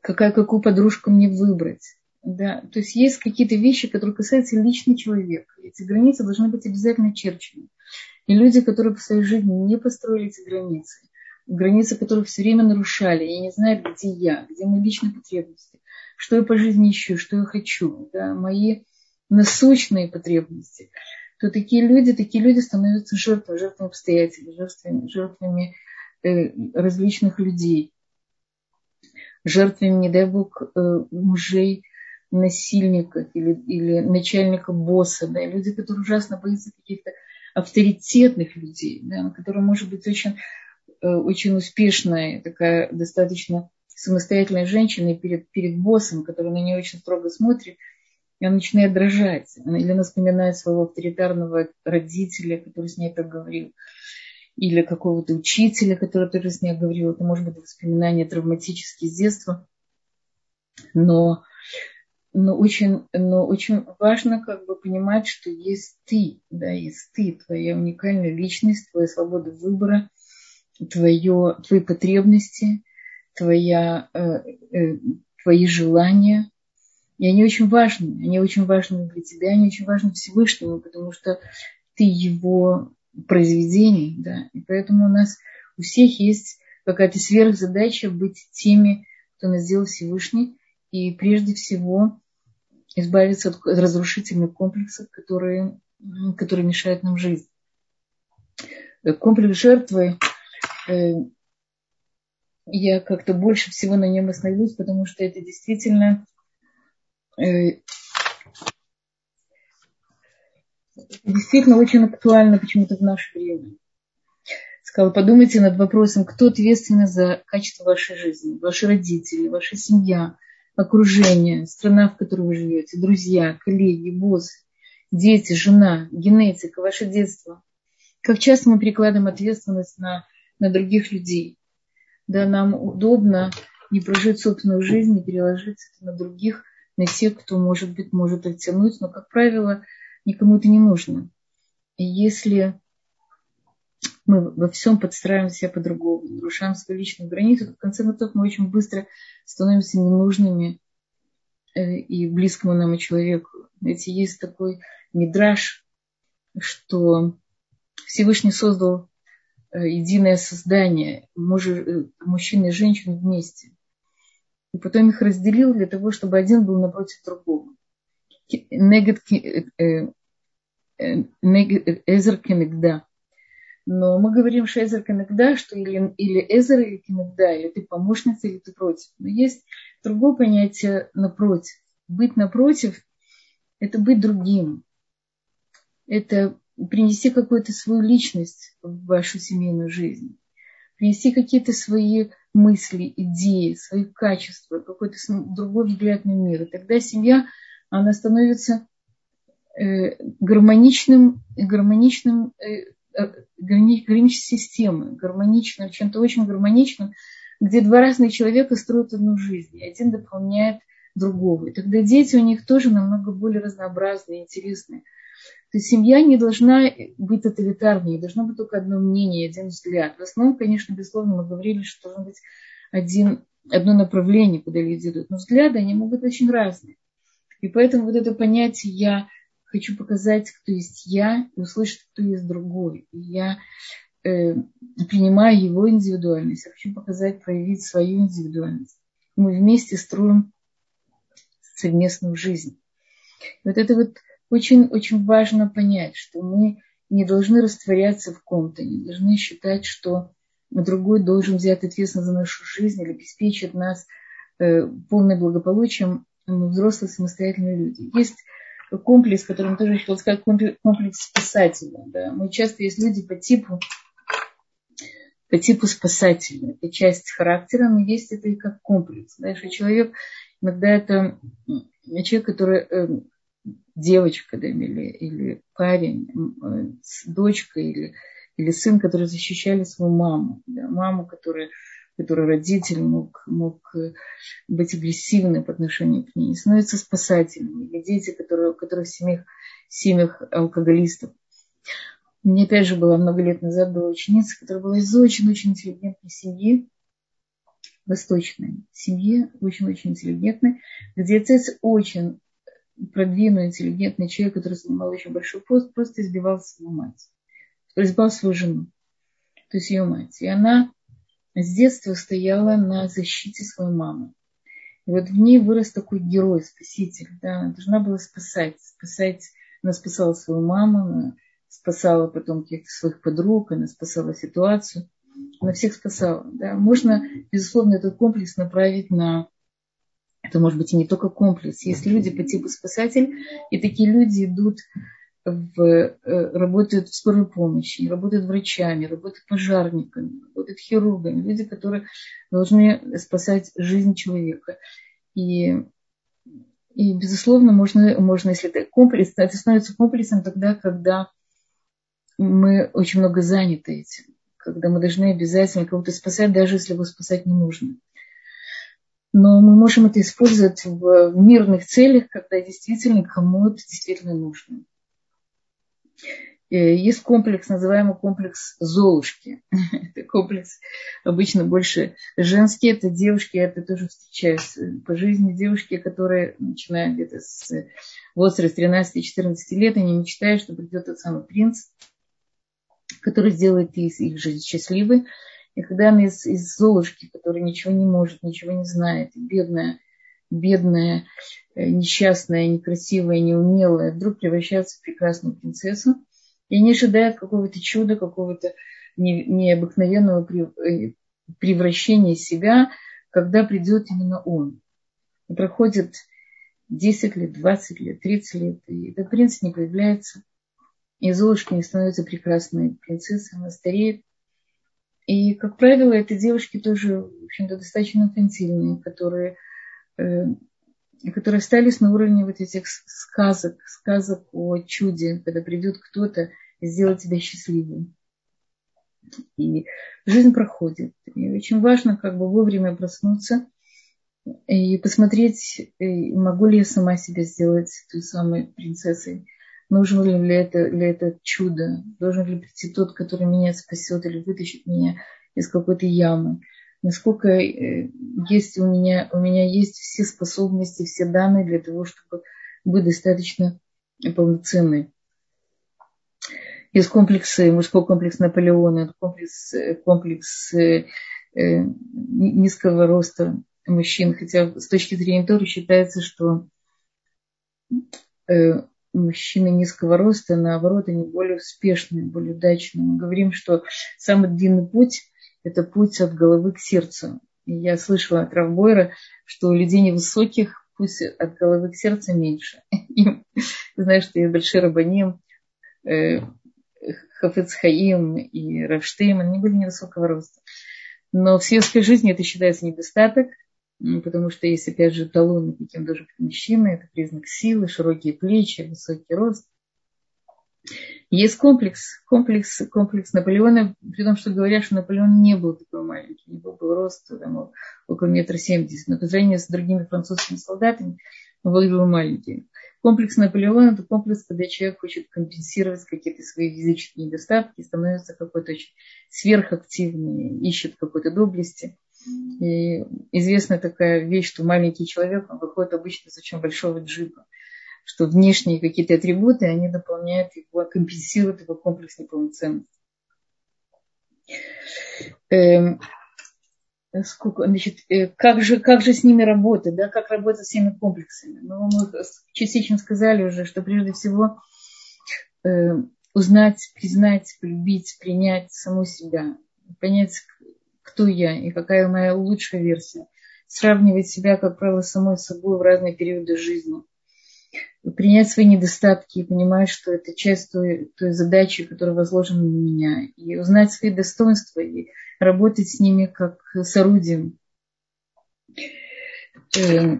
какая, какую подружку мне выбрать. Да? То есть есть какие-то вещи, которые касаются личного человека. Эти границы должны быть обязательно черчены. И люди, которые по своей жизни не построили эти границы, границы, которые все время нарушали, и не знают, где я, где мои личные потребности, что я по жизни ищу, что я хочу, да, мои насущные потребности, то такие люди, такие люди становятся жертвами, жертвами обстоятельств, жертвами, жертвами э, различных людей жертвами, не дай бог, э, мужей насильников или, или начальника босса, да, люди, которые ужасно боятся каких-то авторитетных людей, да, которые, может быть, очень, э, очень успешная, такая достаточно самостоятельная женщина перед, перед боссом, который на нее очень строго смотрит, и она начинает дрожать. Или она вспоминает своего авторитарного родителя, который с ней так говорил или какого-то учителя, который тоже с ней говорил. Это может быть воспоминания травматические с детства. Но, но, очень, но очень важно как бы понимать, что есть ты, да, есть ты, твоя уникальная личность, твоя свобода выбора, твое, твои потребности, твоя, э, э, твои желания. И они очень важны. Они очень важны для тебя, они очень важны Всевышнему, потому что ты его произведений, да, и поэтому у нас у всех есть какая-то сверхзадача быть теми, кто нас сделал Всевышний, и прежде всего избавиться от разрушительных комплексов, которые, которые мешают нам жить. Комплекс жертвы, э, я как-то больше всего на нем остановлюсь, потому что это действительно э, действительно очень актуально почему-то в наше время. Сказала, подумайте над вопросом, кто ответственен за качество вашей жизни. Ваши родители, ваша семья, окружение, страна, в которой вы живете, друзья, коллеги, босс, дети, жена, генетика, ваше детство. Как часто мы перекладываем ответственность на, на других людей. Да, нам удобно не прожить собственную жизнь, не переложить это на других, на тех, кто, может быть, может оттянуть. Но, как правило, никому это не нужно. И если мы во всем подстраиваем себя по-другому, нарушаем свою личную границу, то в конце концов мы очень быстро становимся ненужными э, и близкому нам человеку. Знаете, есть такой мидраж, что Всевышний создал э, единое создание, э, мужчины и женщины вместе. И потом их разделил для того, чтобы один был напротив другого. Эзер Кенегда. Но мы говорим, что Эзер Кенегда, что или, или Эзер или Кенегда, или ты помощница, или ты против. Но есть другое понятие напротив. Быть напротив – это быть другим. Это принести какую-то свою личность в вашу семейную жизнь. Принести какие-то свои мысли, идеи, свои качества, какой-то другой взгляд на мир. И тогда семья, она становится гармоничным, гармоничным, э, э, гармоничной системой, гармоничным, чем-то очень гармоничным, где два разных человека строят одну жизнь, и один дополняет другого. И тогда дети у них тоже намного более разнообразные, интересные. То есть семья не должна быть тоталитарной, должно быть только одно мнение, один взгляд. В основном, конечно, безусловно, мы говорили, что должно быть один, одно направление, куда люди идут. Но взгляды, они могут быть очень разные. И поэтому вот это понятие «я хочу показать, кто есть я, и услышать, кто есть другой». И я э, принимаю его индивидуальность, я хочу показать, проявить свою индивидуальность. Мы вместе строим совместную жизнь. Вот это вот очень-очень важно понять, что мы не должны растворяться в ком-то, не должны считать, что другой должен взять ответственность за нашу жизнь или обеспечить нас э, полным благополучием. Мы взрослые самостоятельные люди. Есть комплекс, который тоже хотел сказать, комплекс спасателя. Да. Мы часто есть люди по типу по типу спасателя. Это часть характера, но есть это и как комплекс. Да, что человек, иногда это человек, который э, девочка да, или, или парень, э, дочка или, или сын, которые защищали свою маму. Да, маму, которая, которая родитель мог, мог э, быть агрессивным по отношению к ней, становятся спасателями. Или дети, которые, которые в семьях, семьях алкоголистов. Меня опять же была много лет назад была ученица, которая была из очень-очень интеллигентной семьи, восточной семьи, очень-очень интеллигентной, где отец очень продвинутый, интеллигентный человек, который занимал очень большой пост, просто избивал свою мать. Избивал свою жену, то есть ее мать. И она с детства стояла на защите своей мамы. И вот в ней вырос такой герой, спаситель. Да? Она должна была спасать, спасать. Она спасала свою маму, она спасала потом каких-то своих подруг, она спасала ситуацию. Она всех спасала. Да? Можно, безусловно, этот комплекс направить на это может быть и не только комплекс. Есть люди по типу спасатель, и такие люди идут в, э, работают в скорой помощи, работают врачами, работают пожарниками, работают хирургами, люди, которые должны спасать жизнь человека. И, и безусловно, можно, можно, если это комплекс, это становится комплексом тогда, когда мы очень много заняты этим, когда мы должны обязательно кого-то спасать, даже если его спасать не нужно но мы можем это использовать в мирных целях, когда действительно кому это действительно нужно. Э, есть комплекс, называемый комплекс Золушки. Это комплекс обычно больше женский. Это девушки, я это тоже встречаюсь по жизни. Девушки, которые начинают где-то с возраста 13-14 лет, они мечтают, что придет тот самый принц, который сделает их жизнь счастливой. И когда она из, из Золушки, которая ничего не может, ничего не знает, бедная, бедная, э, несчастная, некрасивая, неумелая, вдруг превращается в прекрасную принцессу, и они ожидают какого-то чуда, какого-то необыкновенного э, превращения себя, когда придет именно он. И проходит 10 лет, 20 лет, 30 лет, и этот принц не появляется. И Золушка не становится прекрасной принцессой, она стареет, и, как правило, это девушки тоже, в общем-то, достаточно инфантильные, которые, которые остались на уровне вот этих сказок, сказок о чуде, когда придет кто-то и сделает тебя счастливым. И жизнь проходит. И очень важно как бы вовремя проснуться и посмотреть, э, могу ли я сама себя сделать той самой принцессой, нужно ли для это, для это чудо, должен ли прийти тот, который меня спасет или вытащит меня из какой-то ямы, насколько э, есть у меня, у меня есть все способности, все данные для того, чтобы быть достаточно полноценной. Есть комплексы, мужской комплекс Наполеона, комплекс, э, комплекс э, низкого роста мужчин, хотя с точки зрения Торы считается, что мужчины низкого роста, наоборот, они более успешные, более удачные. Мы говорим, что самый длинный путь – это путь от головы к сердцу. И я слышала от Равбойра, что у людей невысоких путь от головы к сердцу меньше. И, знаешь, что есть большие рабаним, э, Хафец Хаим и Равштейм, они были невысокого роста. Но в светской жизни это считается недостаток, потому что есть, опять же, талоны, каким должен быть это признак силы, широкие плечи, высокий рост. Есть комплекс, комплекс, комплекс Наполеона, при том, что говорят, что Наполеон не был такой маленький, у него был рост там, около метра семьдесят, но по сравнению с другими французскими солдатами он выглядел маленький. Комплекс Наполеона – это комплекс, когда человек хочет компенсировать какие-то свои физические недостатки, становится какой-то очень сверхактивный, ищет какой-то доблести. И известна такая вещь, что маленький человек, он выходит обычно с очень большого джипа, что внешние какие-то атрибуты, они дополняют его, компенсируют его комплекс неполноценности. Эм, сколько, значит, э, как, же, как же с ними работать, да, как работать с всеми комплексами. Ну, мы частично сказали уже, что прежде всего э, узнать, признать, полюбить, принять саму себя, понять, кто я и какая моя лучшая версия. Сравнивать себя, как правило, самой собой в разные периоды жизни. Принять свои недостатки и понимать, что это часть той, той задачи, которая возложена на меня. И узнать свои достоинства и работать с ними как с орудием. Э,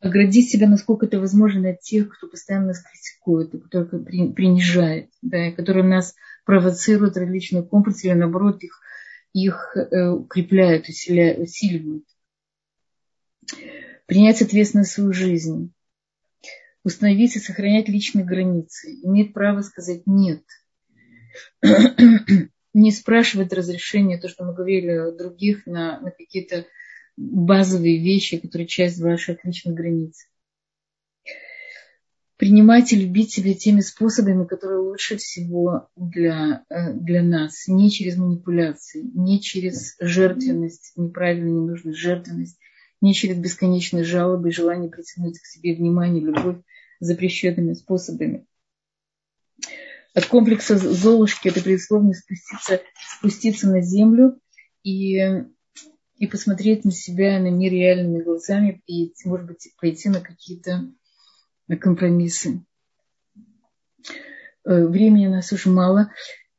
оградить себя, насколько это возможно, от тех, кто постоянно нас критикует, кто принижает, да, которые нас провоцируют различные комплексы или, наоборот, их, их э, укрепляют, усиливают. Принять ответственность за свою жизнь. Установить и сохранять личные границы. Иметь право сказать «нет». Не спрашивать разрешения, то, что мы говорили других, на, на какие-то базовые вещи, которые часть ваших личных границ. Принимать и любить себя теми способами, которые лучше всего для, э, для нас. Не через манипуляции, не через жертвенность, неправильную, ненужную жертвенность, не через бесконечные жалобы и желание притянуть к себе внимание, любовь запрещенными способами. От комплекса Золушки это, безусловно, спуститься, спуститься на землю и и посмотреть на себя, на мир реальными глазами и, может быть, пойти на какие-то компромиссы. Э, времени у нас уже мало.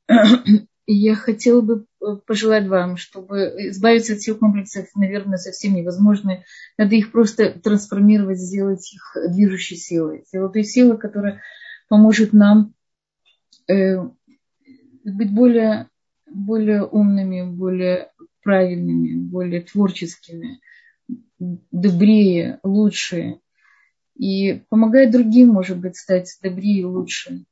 Я хотела бы э, пожелать вам, чтобы избавиться от всех комплексов, наверное, совсем невозможно. Надо их просто трансформировать, сделать их движущей силой. Сделать той силой, которая поможет нам э, быть более, более умными, более правильными, более творческими, добрее, лучше. И помогает другим, может быть, стать добрее и лучше.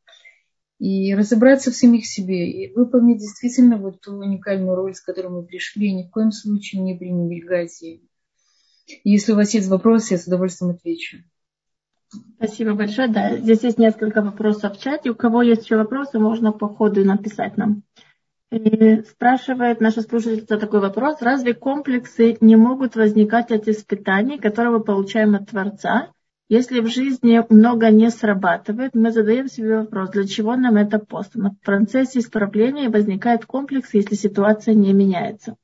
И разобраться в самих себе. И выполнить действительно вот ту уникальную роль, с которой мы пришли. И ни в коем случае не пренебрегать ей. Если у вас есть вопросы, я с удовольствием отвечу. Спасибо большое. Да, здесь есть несколько вопросов в чате. У кого есть еще вопросы, можно по ходу написать нам. И спрашивает наша слушательница такой вопрос. Разве комплексы не могут возникать от испытаний, которые мы получаем от Творца? Если в жизни много не срабатывает, мы задаем себе вопрос, для чего нам это пост? В процессе исправления возникает комплекс, если ситуация не меняется.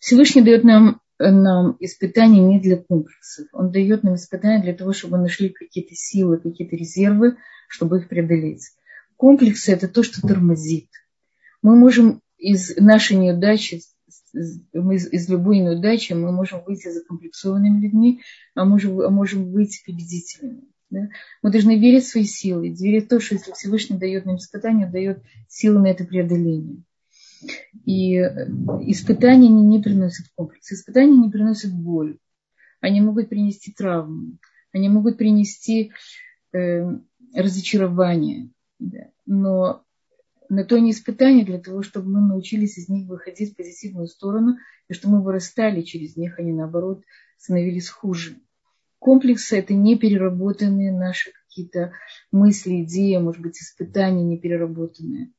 Всевышний дает нам, нам испытания не для комплексов. Он дает нам испытания для того, чтобы мы нашли какие-то силы, какие-то резервы, чтобы их преодолеть комплексы – это то, что тормозит. Мы можем из нашей неудачи, из, из любой неудачи мы можем выйти закомплексованными людьми, а можем, а можем быть победителями. Да? Мы должны верить в свои силы, верить в то, что если Всевышний дает нам испытание, дает силы на это преодоление. И испытания не, не приносят комплекс. Испытания не приносят боль. Они могут принести травму. Они могут принести э, разочарование. Да. Но на то не испытание для того, чтобы мы научились из них выходить в позитивную сторону, и что мы вырастали через них, а не наоборот становились хуже. Комплексы – это не переработанные наши какие-то мысли, идеи, может быть, испытания не переработанные.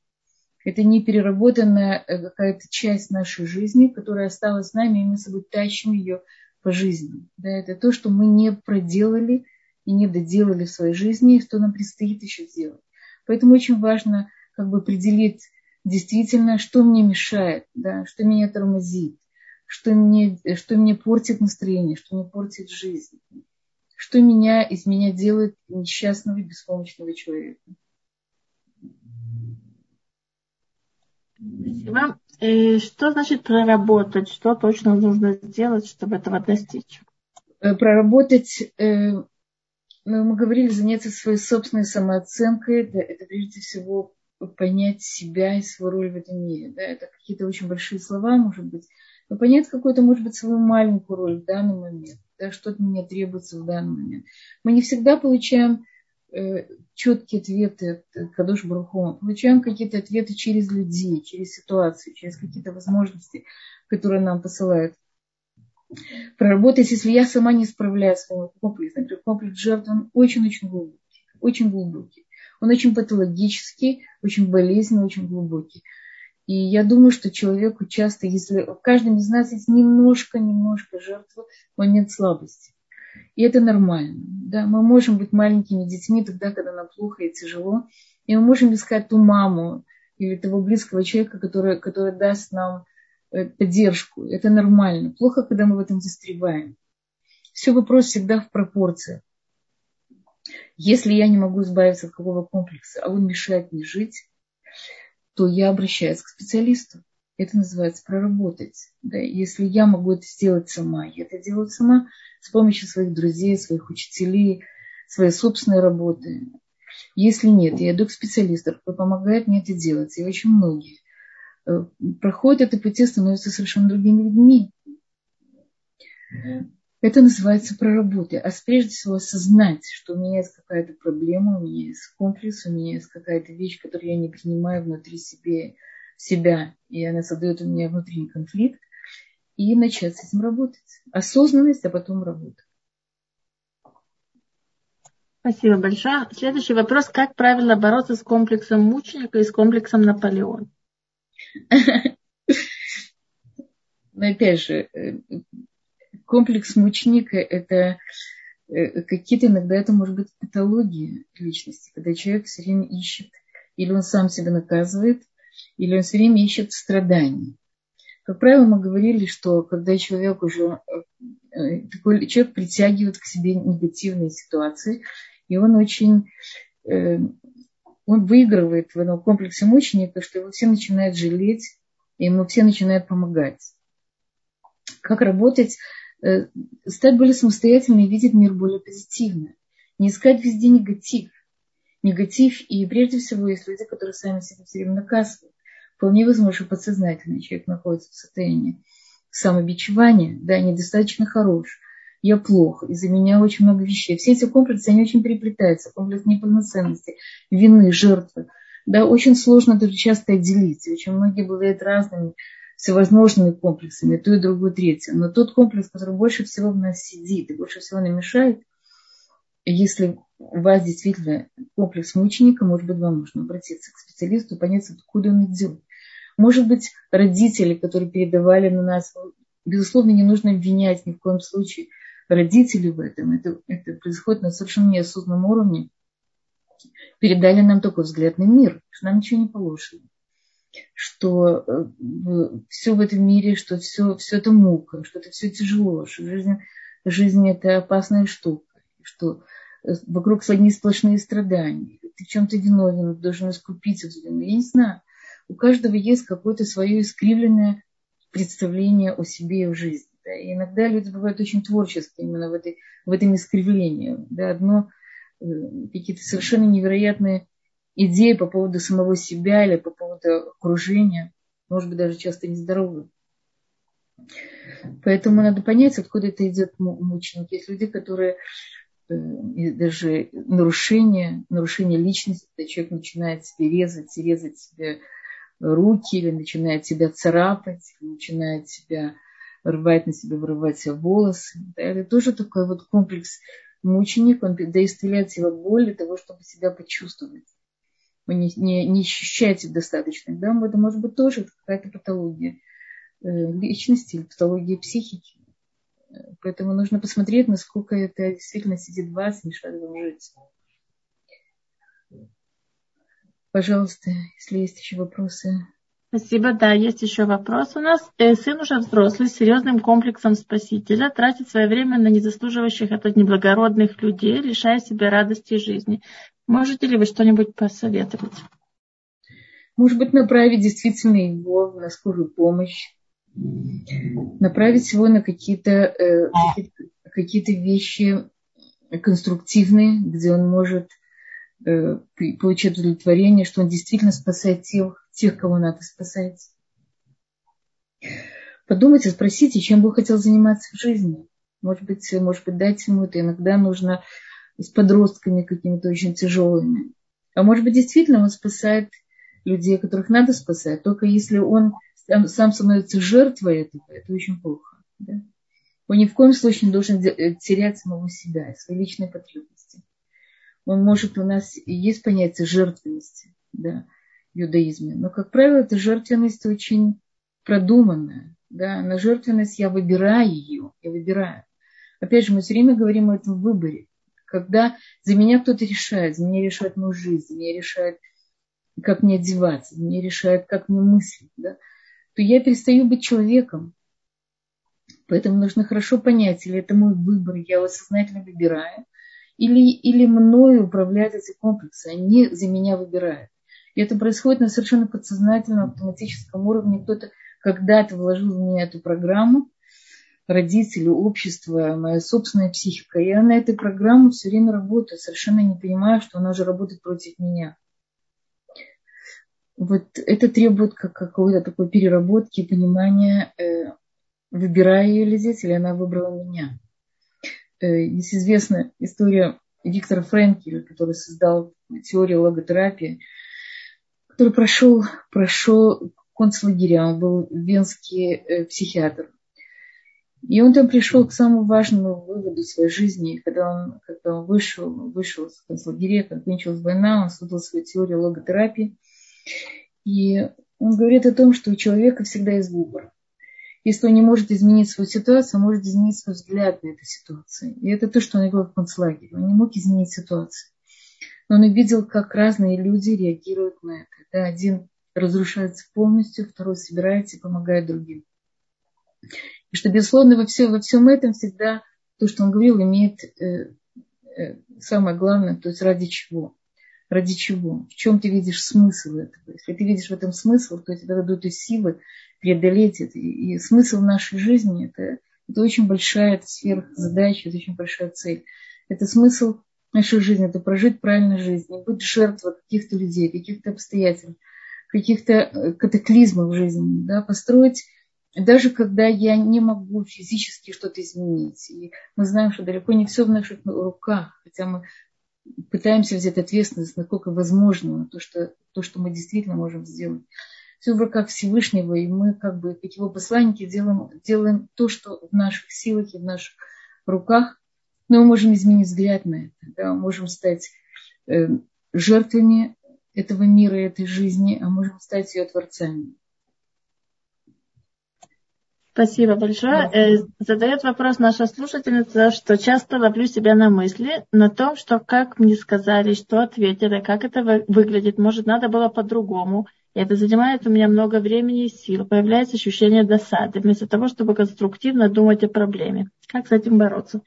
Это не переработанная э, какая-то часть нашей жизни, которая осталась с нами, и мы с собой тащим ее по жизни. Да, это то, что мы не проделали и не доделали в своей жизни, и что нам предстоит еще сделать. Поэтому очень важно как бы определить действительно, что мне мешает, да, что меня тормозит, что мне, что мне портит настроение, что мне портит жизнь, что меня из меня делает несчастного и беспомощного человека. Спасибо. И что значит проработать? Что точно нужно сделать, чтобы этого достичь? Э, проработать, э, ну, мы говорили, заняться своей собственной самооценкой, это, это прежде всего понять себя и свою роль в этом мире. Да? Это какие-то очень большие слова, может быть, но понять какую-то, может быть, свою маленькую роль в данный момент, да, что от меня требуется в данный момент. Мы не всегда получаем э, четкие ответы от Кадош Бруху, получаем какие-то ответы через людей, через ситуации, через какие-то возможности, которые нам посылают. Проработать, если я сама не справляюсь с своим комплексом. Комплекс жертв, он очень-очень глубокий, очень глубокий. Он очень патологический, очень болезненный, очень глубокий. И я думаю, что человеку часто, если в каждом из нас есть немножко-немножко жертвы момент слабости. И это нормально. Да? Мы можем быть маленькими детьми тогда, когда нам плохо и тяжело. И мы можем искать ту маму или того близкого человека, который, который даст нам э, поддержку. Это нормально. Плохо, когда мы в этом застреваем. Все вопрос всегда в пропорциях. Если я не могу избавиться от какого комплекса, а он мешает мне жить, то я обращаюсь к специалисту. Это называется проработать. Да? Если я могу это сделать сама, я это делаю сама с помощью своих друзей, своих учителей, своей собственной работы. Если нет, я иду к специалисту, который помогает мне это делать. И очень многие э, проходят это пути, становятся совершенно другими людьми. Это называется проработать. А прежде всего осознать, что у меня есть какая-то проблема, у меня есть комплекс, у меня есть какая-то вещь, которую я не принимаю внутри себе, себя, и она создает у меня внутренний конфликт, и начать с этим работать. Осознанность, а потом работа. Спасибо большое. Следующий вопрос. Как правильно бороться с комплексом мученика и с комплексом Наполеона? Но опять же, э, комплекс мученика – это э, какие-то иногда это может быть патологии личности, когда человек все время ищет, или он сам себя наказывает, или он все время ищет страданий. Как правило, мы говорили, что когда человек уже э, такой человек притягивает к себе негативные ситуации, и он очень э, он выигрывает в этом комплексе мученика, что его все начинают жалеть, и ему все начинают помогать. Как работать Э, стать более самостоятельной и видеть мир более позитивно. Не искать везде негатив. Негатив, и прежде всего есть люди, которые сами себя все время наказывают. Вполне возможно, что подсознательно человек находится в состоянии самобичевания, да, недостаточно хорош, я плохо, из-за меня очень много вещей. Все эти комплексы, они очень переплетаются. Комплекс неполноценности, вины, жертвы. Да, очень сложно это часто отделить. Очень многие бывают разными всевозможными комплексами, то и другое, третье. Но тот комплекс, который больше всего в нас сидит и больше всего нам мешает, если у вас действительно комплекс мученика, может быть, вам нужно обратиться к специалисту, понять, откуда он идет. Может быть, родители, которые передавали на нас, безусловно, не нужно обвинять ни в коем случае родителей в этом. Это, это происходит на совершенно неосознанном уровне. Передали нам такой взгляд на мир, что нам ничего не положено что э, все в этом мире, что все, все это мука, что это все тяжело, что жизнь, жизнь это опасная штука, что э, вокруг одни сплошные страдания. Ты в чем-то виновен, должен искупить эту вину. Я не знаю. У каждого есть какое-то свое искривленное представление о себе и о жизни. Да? И иногда люди бывают очень творческие именно в, этой, в этом искривлении. Да? Одно э, какие-то совершенно невероятные идеи по поводу самого себя или по поводу окружения, может быть, даже часто нездоровые. Поэтому надо понять, откуда это идет мученик. Есть люди, которые э, даже нарушение, нарушение личности, когда человек начинает себе резать, резать себе руки, или начинает себя царапать, или начинает себя рвать на себя, вырывать себе волосы. Это тоже такой вот комплекс мученик, он доставляет себе боль того, чтобы себя почувствовать вы не, не, не ощущаете достаточно. Да? Это может быть тоже какая-то патология э, личности патология психики. Поэтому нужно посмотреть, насколько это действительно сидит в вас, мешает вам жить. Пожалуйста, если есть еще вопросы. Спасибо. Да, есть еще вопрос у нас. Э, сын уже взрослый, с серьезным комплексом спасителя, тратит свое время на незаслуживающих это неблагородных людей, лишая себя радости жизни. Можете ли вы что-нибудь посоветовать? Может быть, направить действительно его на скорую помощь, направить его на какие-то э, какие-то вещи конструктивные, где он может э, получать удовлетворение, что он действительно спасает тех, тех, кого надо спасать. Подумайте, спросите, чем бы хотел заниматься в жизни. Может быть, может быть, дать ему это. Иногда нужно с подростками какими-то очень тяжелыми. А может быть, действительно он спасает людей, которых надо спасать. Только если он сам, сам становится жертвой этого, это очень плохо. Да? Он ни в коем случае не должен э, терять самого себя, свои личные потребности. Он может, у нас есть понятие жертвенности да, в иудаизме, но, как правило, эта жертвенность очень продуманная. Да? На жертвенность я выбираю ее, я выбираю. Опять же, мы все время говорим о этом выборе. Когда за меня кто-то решает, за меня решает мою жизнь, за меня решает, как мне одеваться, за меня решает, как мне мыслить, да, то я перестаю быть человеком. Поэтому нужно хорошо понять, или это мой выбор, я его сознательно выбираю, или, или мною управляют эти комплексы, они за меня выбирают. И это происходит на совершенно подсознательном, автоматическом уровне. Кто-то когда-то вложил в меня эту программу, родители, общество, моя собственная психика. Я на этой программе все время работаю, совершенно не понимаю, что она уже работает против меня. Вот это требует как какой-то такой переработки понимания, э, выбираю ее ли здесь, или она выбрала меня. Э, есть известная история Виктора Френкеля, который создал теорию логотерапии, который прошел, прошел концлагеря, он был венский э, психиатр. И он там пришел к самому важному выводу своей жизни, когда он, когда он вышел, вышел из концлагеря, когда кончилась война, он создал свою теорию логотерапии. И он говорит о том, что у человека всегда есть выбор. Если он не может изменить свою ситуацию, он может изменить свой взгляд на эту ситуацию. И это то, что он говорил в концлагере. Он не мог изменить ситуацию. Но он увидел, как разные люди реагируют на это. Да, один разрушается полностью, второй собирается и помогает другим. И что, безусловно, во, все, во всем этом всегда то, что он говорил, имеет э, э, самое главное, то есть ради чего. Ради чего? В чем ты видишь смысл этого? Если ты видишь в этом смысл, то тебе дадут и силы преодолеть это. И, и смысл нашей жизни это, это очень большая это сверхзадача, это очень большая цель. Это смысл нашей жизни, это прожить правильную жизнь, не быть жертвой каких-то людей, каких-то обстоятельств, каких-то э, катаклизмов в жизни, да, построить даже когда я не могу физически что-то изменить. И мы знаем, что далеко не все в наших руках, хотя мы пытаемся взять ответственность, насколько возможно, то, что, то, что мы действительно можем сделать. Все в руках Всевышнего, и мы, как бы, как его посланники, делаем, делаем то, что в наших силах и в наших руках. Но мы можем изменить взгляд на это, да, мы можем стать э, жертвами этого мира, этой жизни, а можем стать ее творцами. Спасибо большое. Э, задает вопрос наша слушательница, что часто ловлю себя на мысли на том, что как мне сказали, что ответили, как это выглядит, может, надо было по-другому. И это занимает у меня много времени и сил. Появляется ощущение досады, вместо того, чтобы конструктивно думать о проблеме. Как с этим бороться?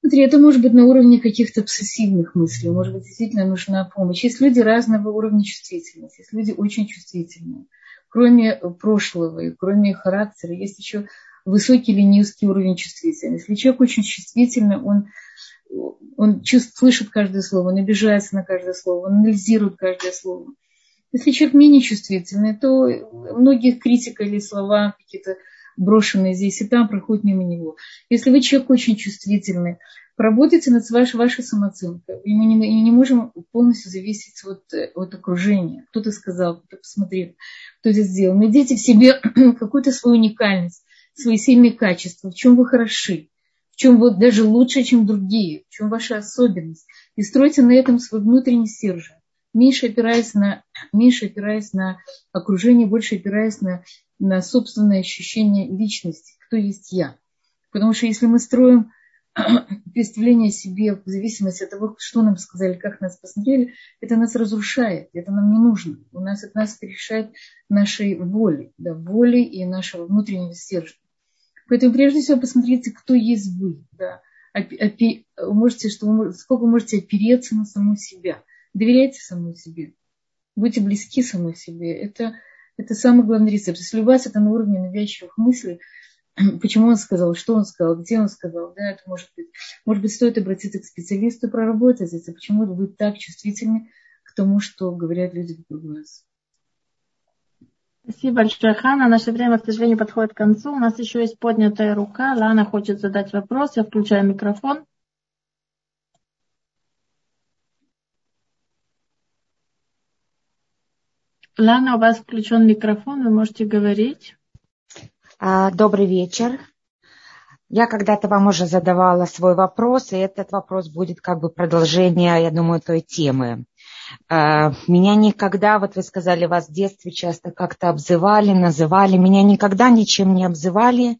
Смотри, это может быть на уровне каких-то обсессивных мыслей, может быть, действительно нужна помощь. Есть люди разного уровня чувствительности, есть люди очень чувствительные кроме прошлого и кроме характера, есть еще высокий или низкий уровень чувствительности. Если человек очень чувствительный, он, он чувств, слышит каждое слово, он обижается на каждое слово, он анализирует каждое слово. Если человек менее чувствительный, то многих критика или слова какие-то брошенные здесь и там проходят мимо него. Если вы человек очень чувствительный, поработайте над вашей, вашей самооценкой. Мы не, не можем полностью зависеть от, от окружения. Кто-то сказал, кто-то посмотрел, кто это сделал. Найдите в себе какую-то свою уникальность, свои сильные качества, в чем вы хороши, в чем вы даже лучше, чем другие, в чем ваша особенность. И стройте на этом свой внутренний стержень. Меньше опираясь на, меньше опираясь на окружение, больше опираясь на, на собственное ощущение личности, кто есть я. Потому что если мы строим представление о себе в зависимости от того, что нам сказали, как нас посмотрели, это нас разрушает, это нам не нужно. У нас от нас перешает нашей воли, да, воли и нашего внутреннего стержня. Поэтому прежде всего посмотрите, кто есть вы. Да. Опи, можете, что вы, сколько вы можете опереться на саму себя. Доверяйте самому себе. Будьте близки самому себе. Это, это самый главный рецепт. Если у вас это на уровне навязчивых мыслей, почему он сказал, что он сказал, где он сказал, да, это может быть, может быть, стоит обратиться к специалисту, проработать это, почему вы так чувствительны к тому, что говорят люди вокруг вас. Спасибо большое, Хана. Наше время, к сожалению, подходит к концу. У нас еще есть поднятая рука. Лана хочет задать вопрос. Я включаю микрофон. Лана, у вас включен микрофон, вы можете говорить. А, добрый вечер. Я когда-то вам уже задавала свой вопрос, и этот вопрос будет как бы продолжение, я думаю, той темы. А, меня никогда, вот вы сказали, вас в детстве часто как-то обзывали, называли. Меня никогда ничем не обзывали.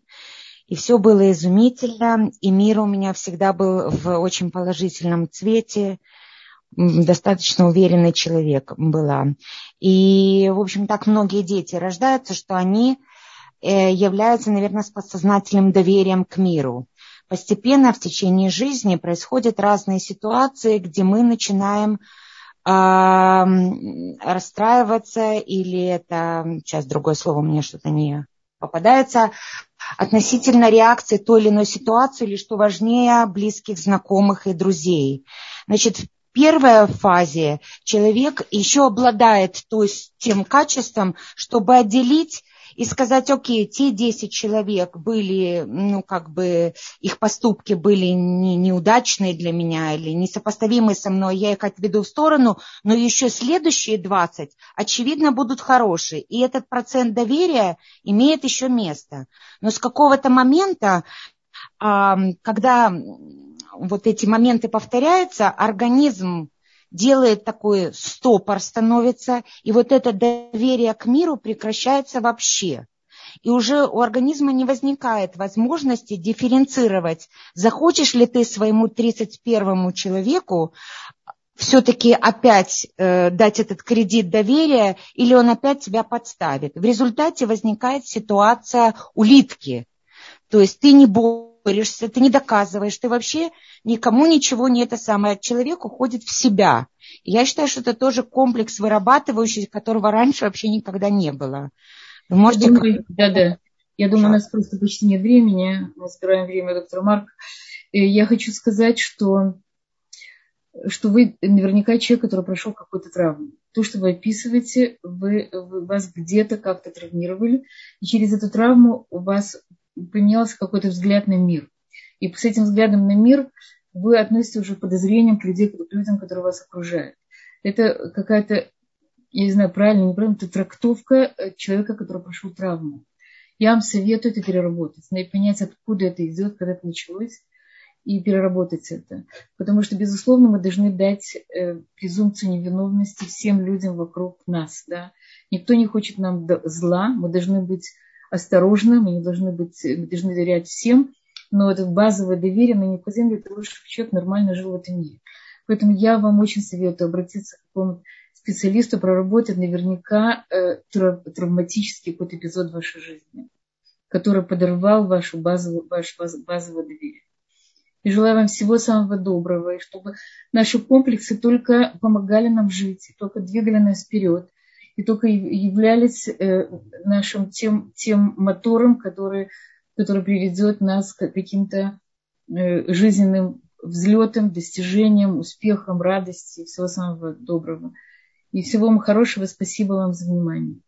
И все было изумительно. И мир у меня всегда был в очень положительном цвете. Достаточно уверенный человек была. И, в общем, так многие дети рождаются, что они являются, наверное, с подсознательным доверием к миру. Постепенно в течение жизни происходят разные ситуации, где мы начинаем расстраиваться, или это, сейчас другое слово мне что-то не попадается, относительно реакции той или иной ситуации, или, что важнее, близких, знакомых и друзей. Значит, в первой фазе человек еще обладает то есть, тем качеством, чтобы отделить и сказать, окей, те 10 человек были, ну, как бы, их поступки были не, неудачные для меня или несопоставимые со мной, я их отведу в сторону, но еще следующие 20, очевидно, будут хорошие. И этот процент доверия имеет еще место. Но с какого-то момента, когда вот эти моменты повторяются, организм делает такой стопор становится, и вот это доверие к миру прекращается вообще. И уже у организма не возникает возможности дифференцировать, захочешь ли ты своему 31-му человеку все-таки опять э, дать этот кредит доверия, или он опять тебя подставит. В результате возникает ситуация улитки. То есть ты не борешься, ты не доказываешь, ты вообще никому ничего не это самое. Человек уходит в себя. я считаю, что это тоже комплекс вырабатывающий, которого раньше вообще никогда не было. Вы можете... Я думаю, да, да. Я думаю, у нас просто почти нет времени. Мы собираем время, доктор Марк. И я хочу сказать, что, что вы наверняка человек, который прошел какую-то травму. То, что вы описываете, вы, вы вас где-то как-то травмировали, и через эту травму у вас поменялся какой-то взгляд на мир. И с этим взглядом на мир вы относитесь уже подозрением к, людей, к людям, которые вас окружают. Это какая-то, я не знаю, правильно, неправильно, это трактовка э, человека, который прошел травму. Я вам советую это переработать, понять, откуда это идет, когда это началось, и переработать это. Потому что, безусловно, мы должны дать э, презумпцию невиновности всем людям вокруг нас. Да? Никто не хочет нам зла, мы должны быть осторожны, мы не должны быть, мы должны доверять всем, но это базовое доверие на необходимо для того, чтобы человек нормально жил в этом мире. Поэтому я вам очень советую обратиться к какому-то специалисту, проработать наверняка э, травматический какой-то эпизод вашей жизни, который подорвал вашу базовую, ваше базовое доверие. И желаю вам всего самого доброго, и чтобы наши комплексы только помогали нам жить, только двигали нас вперед, и только являлись э, нашим тем, тем мотором, который, который приведет нас к каким-то э, жизненным взлетам, достижениям, успехам, радости, всего самого доброго. И всего вам хорошего. Спасибо вам за внимание.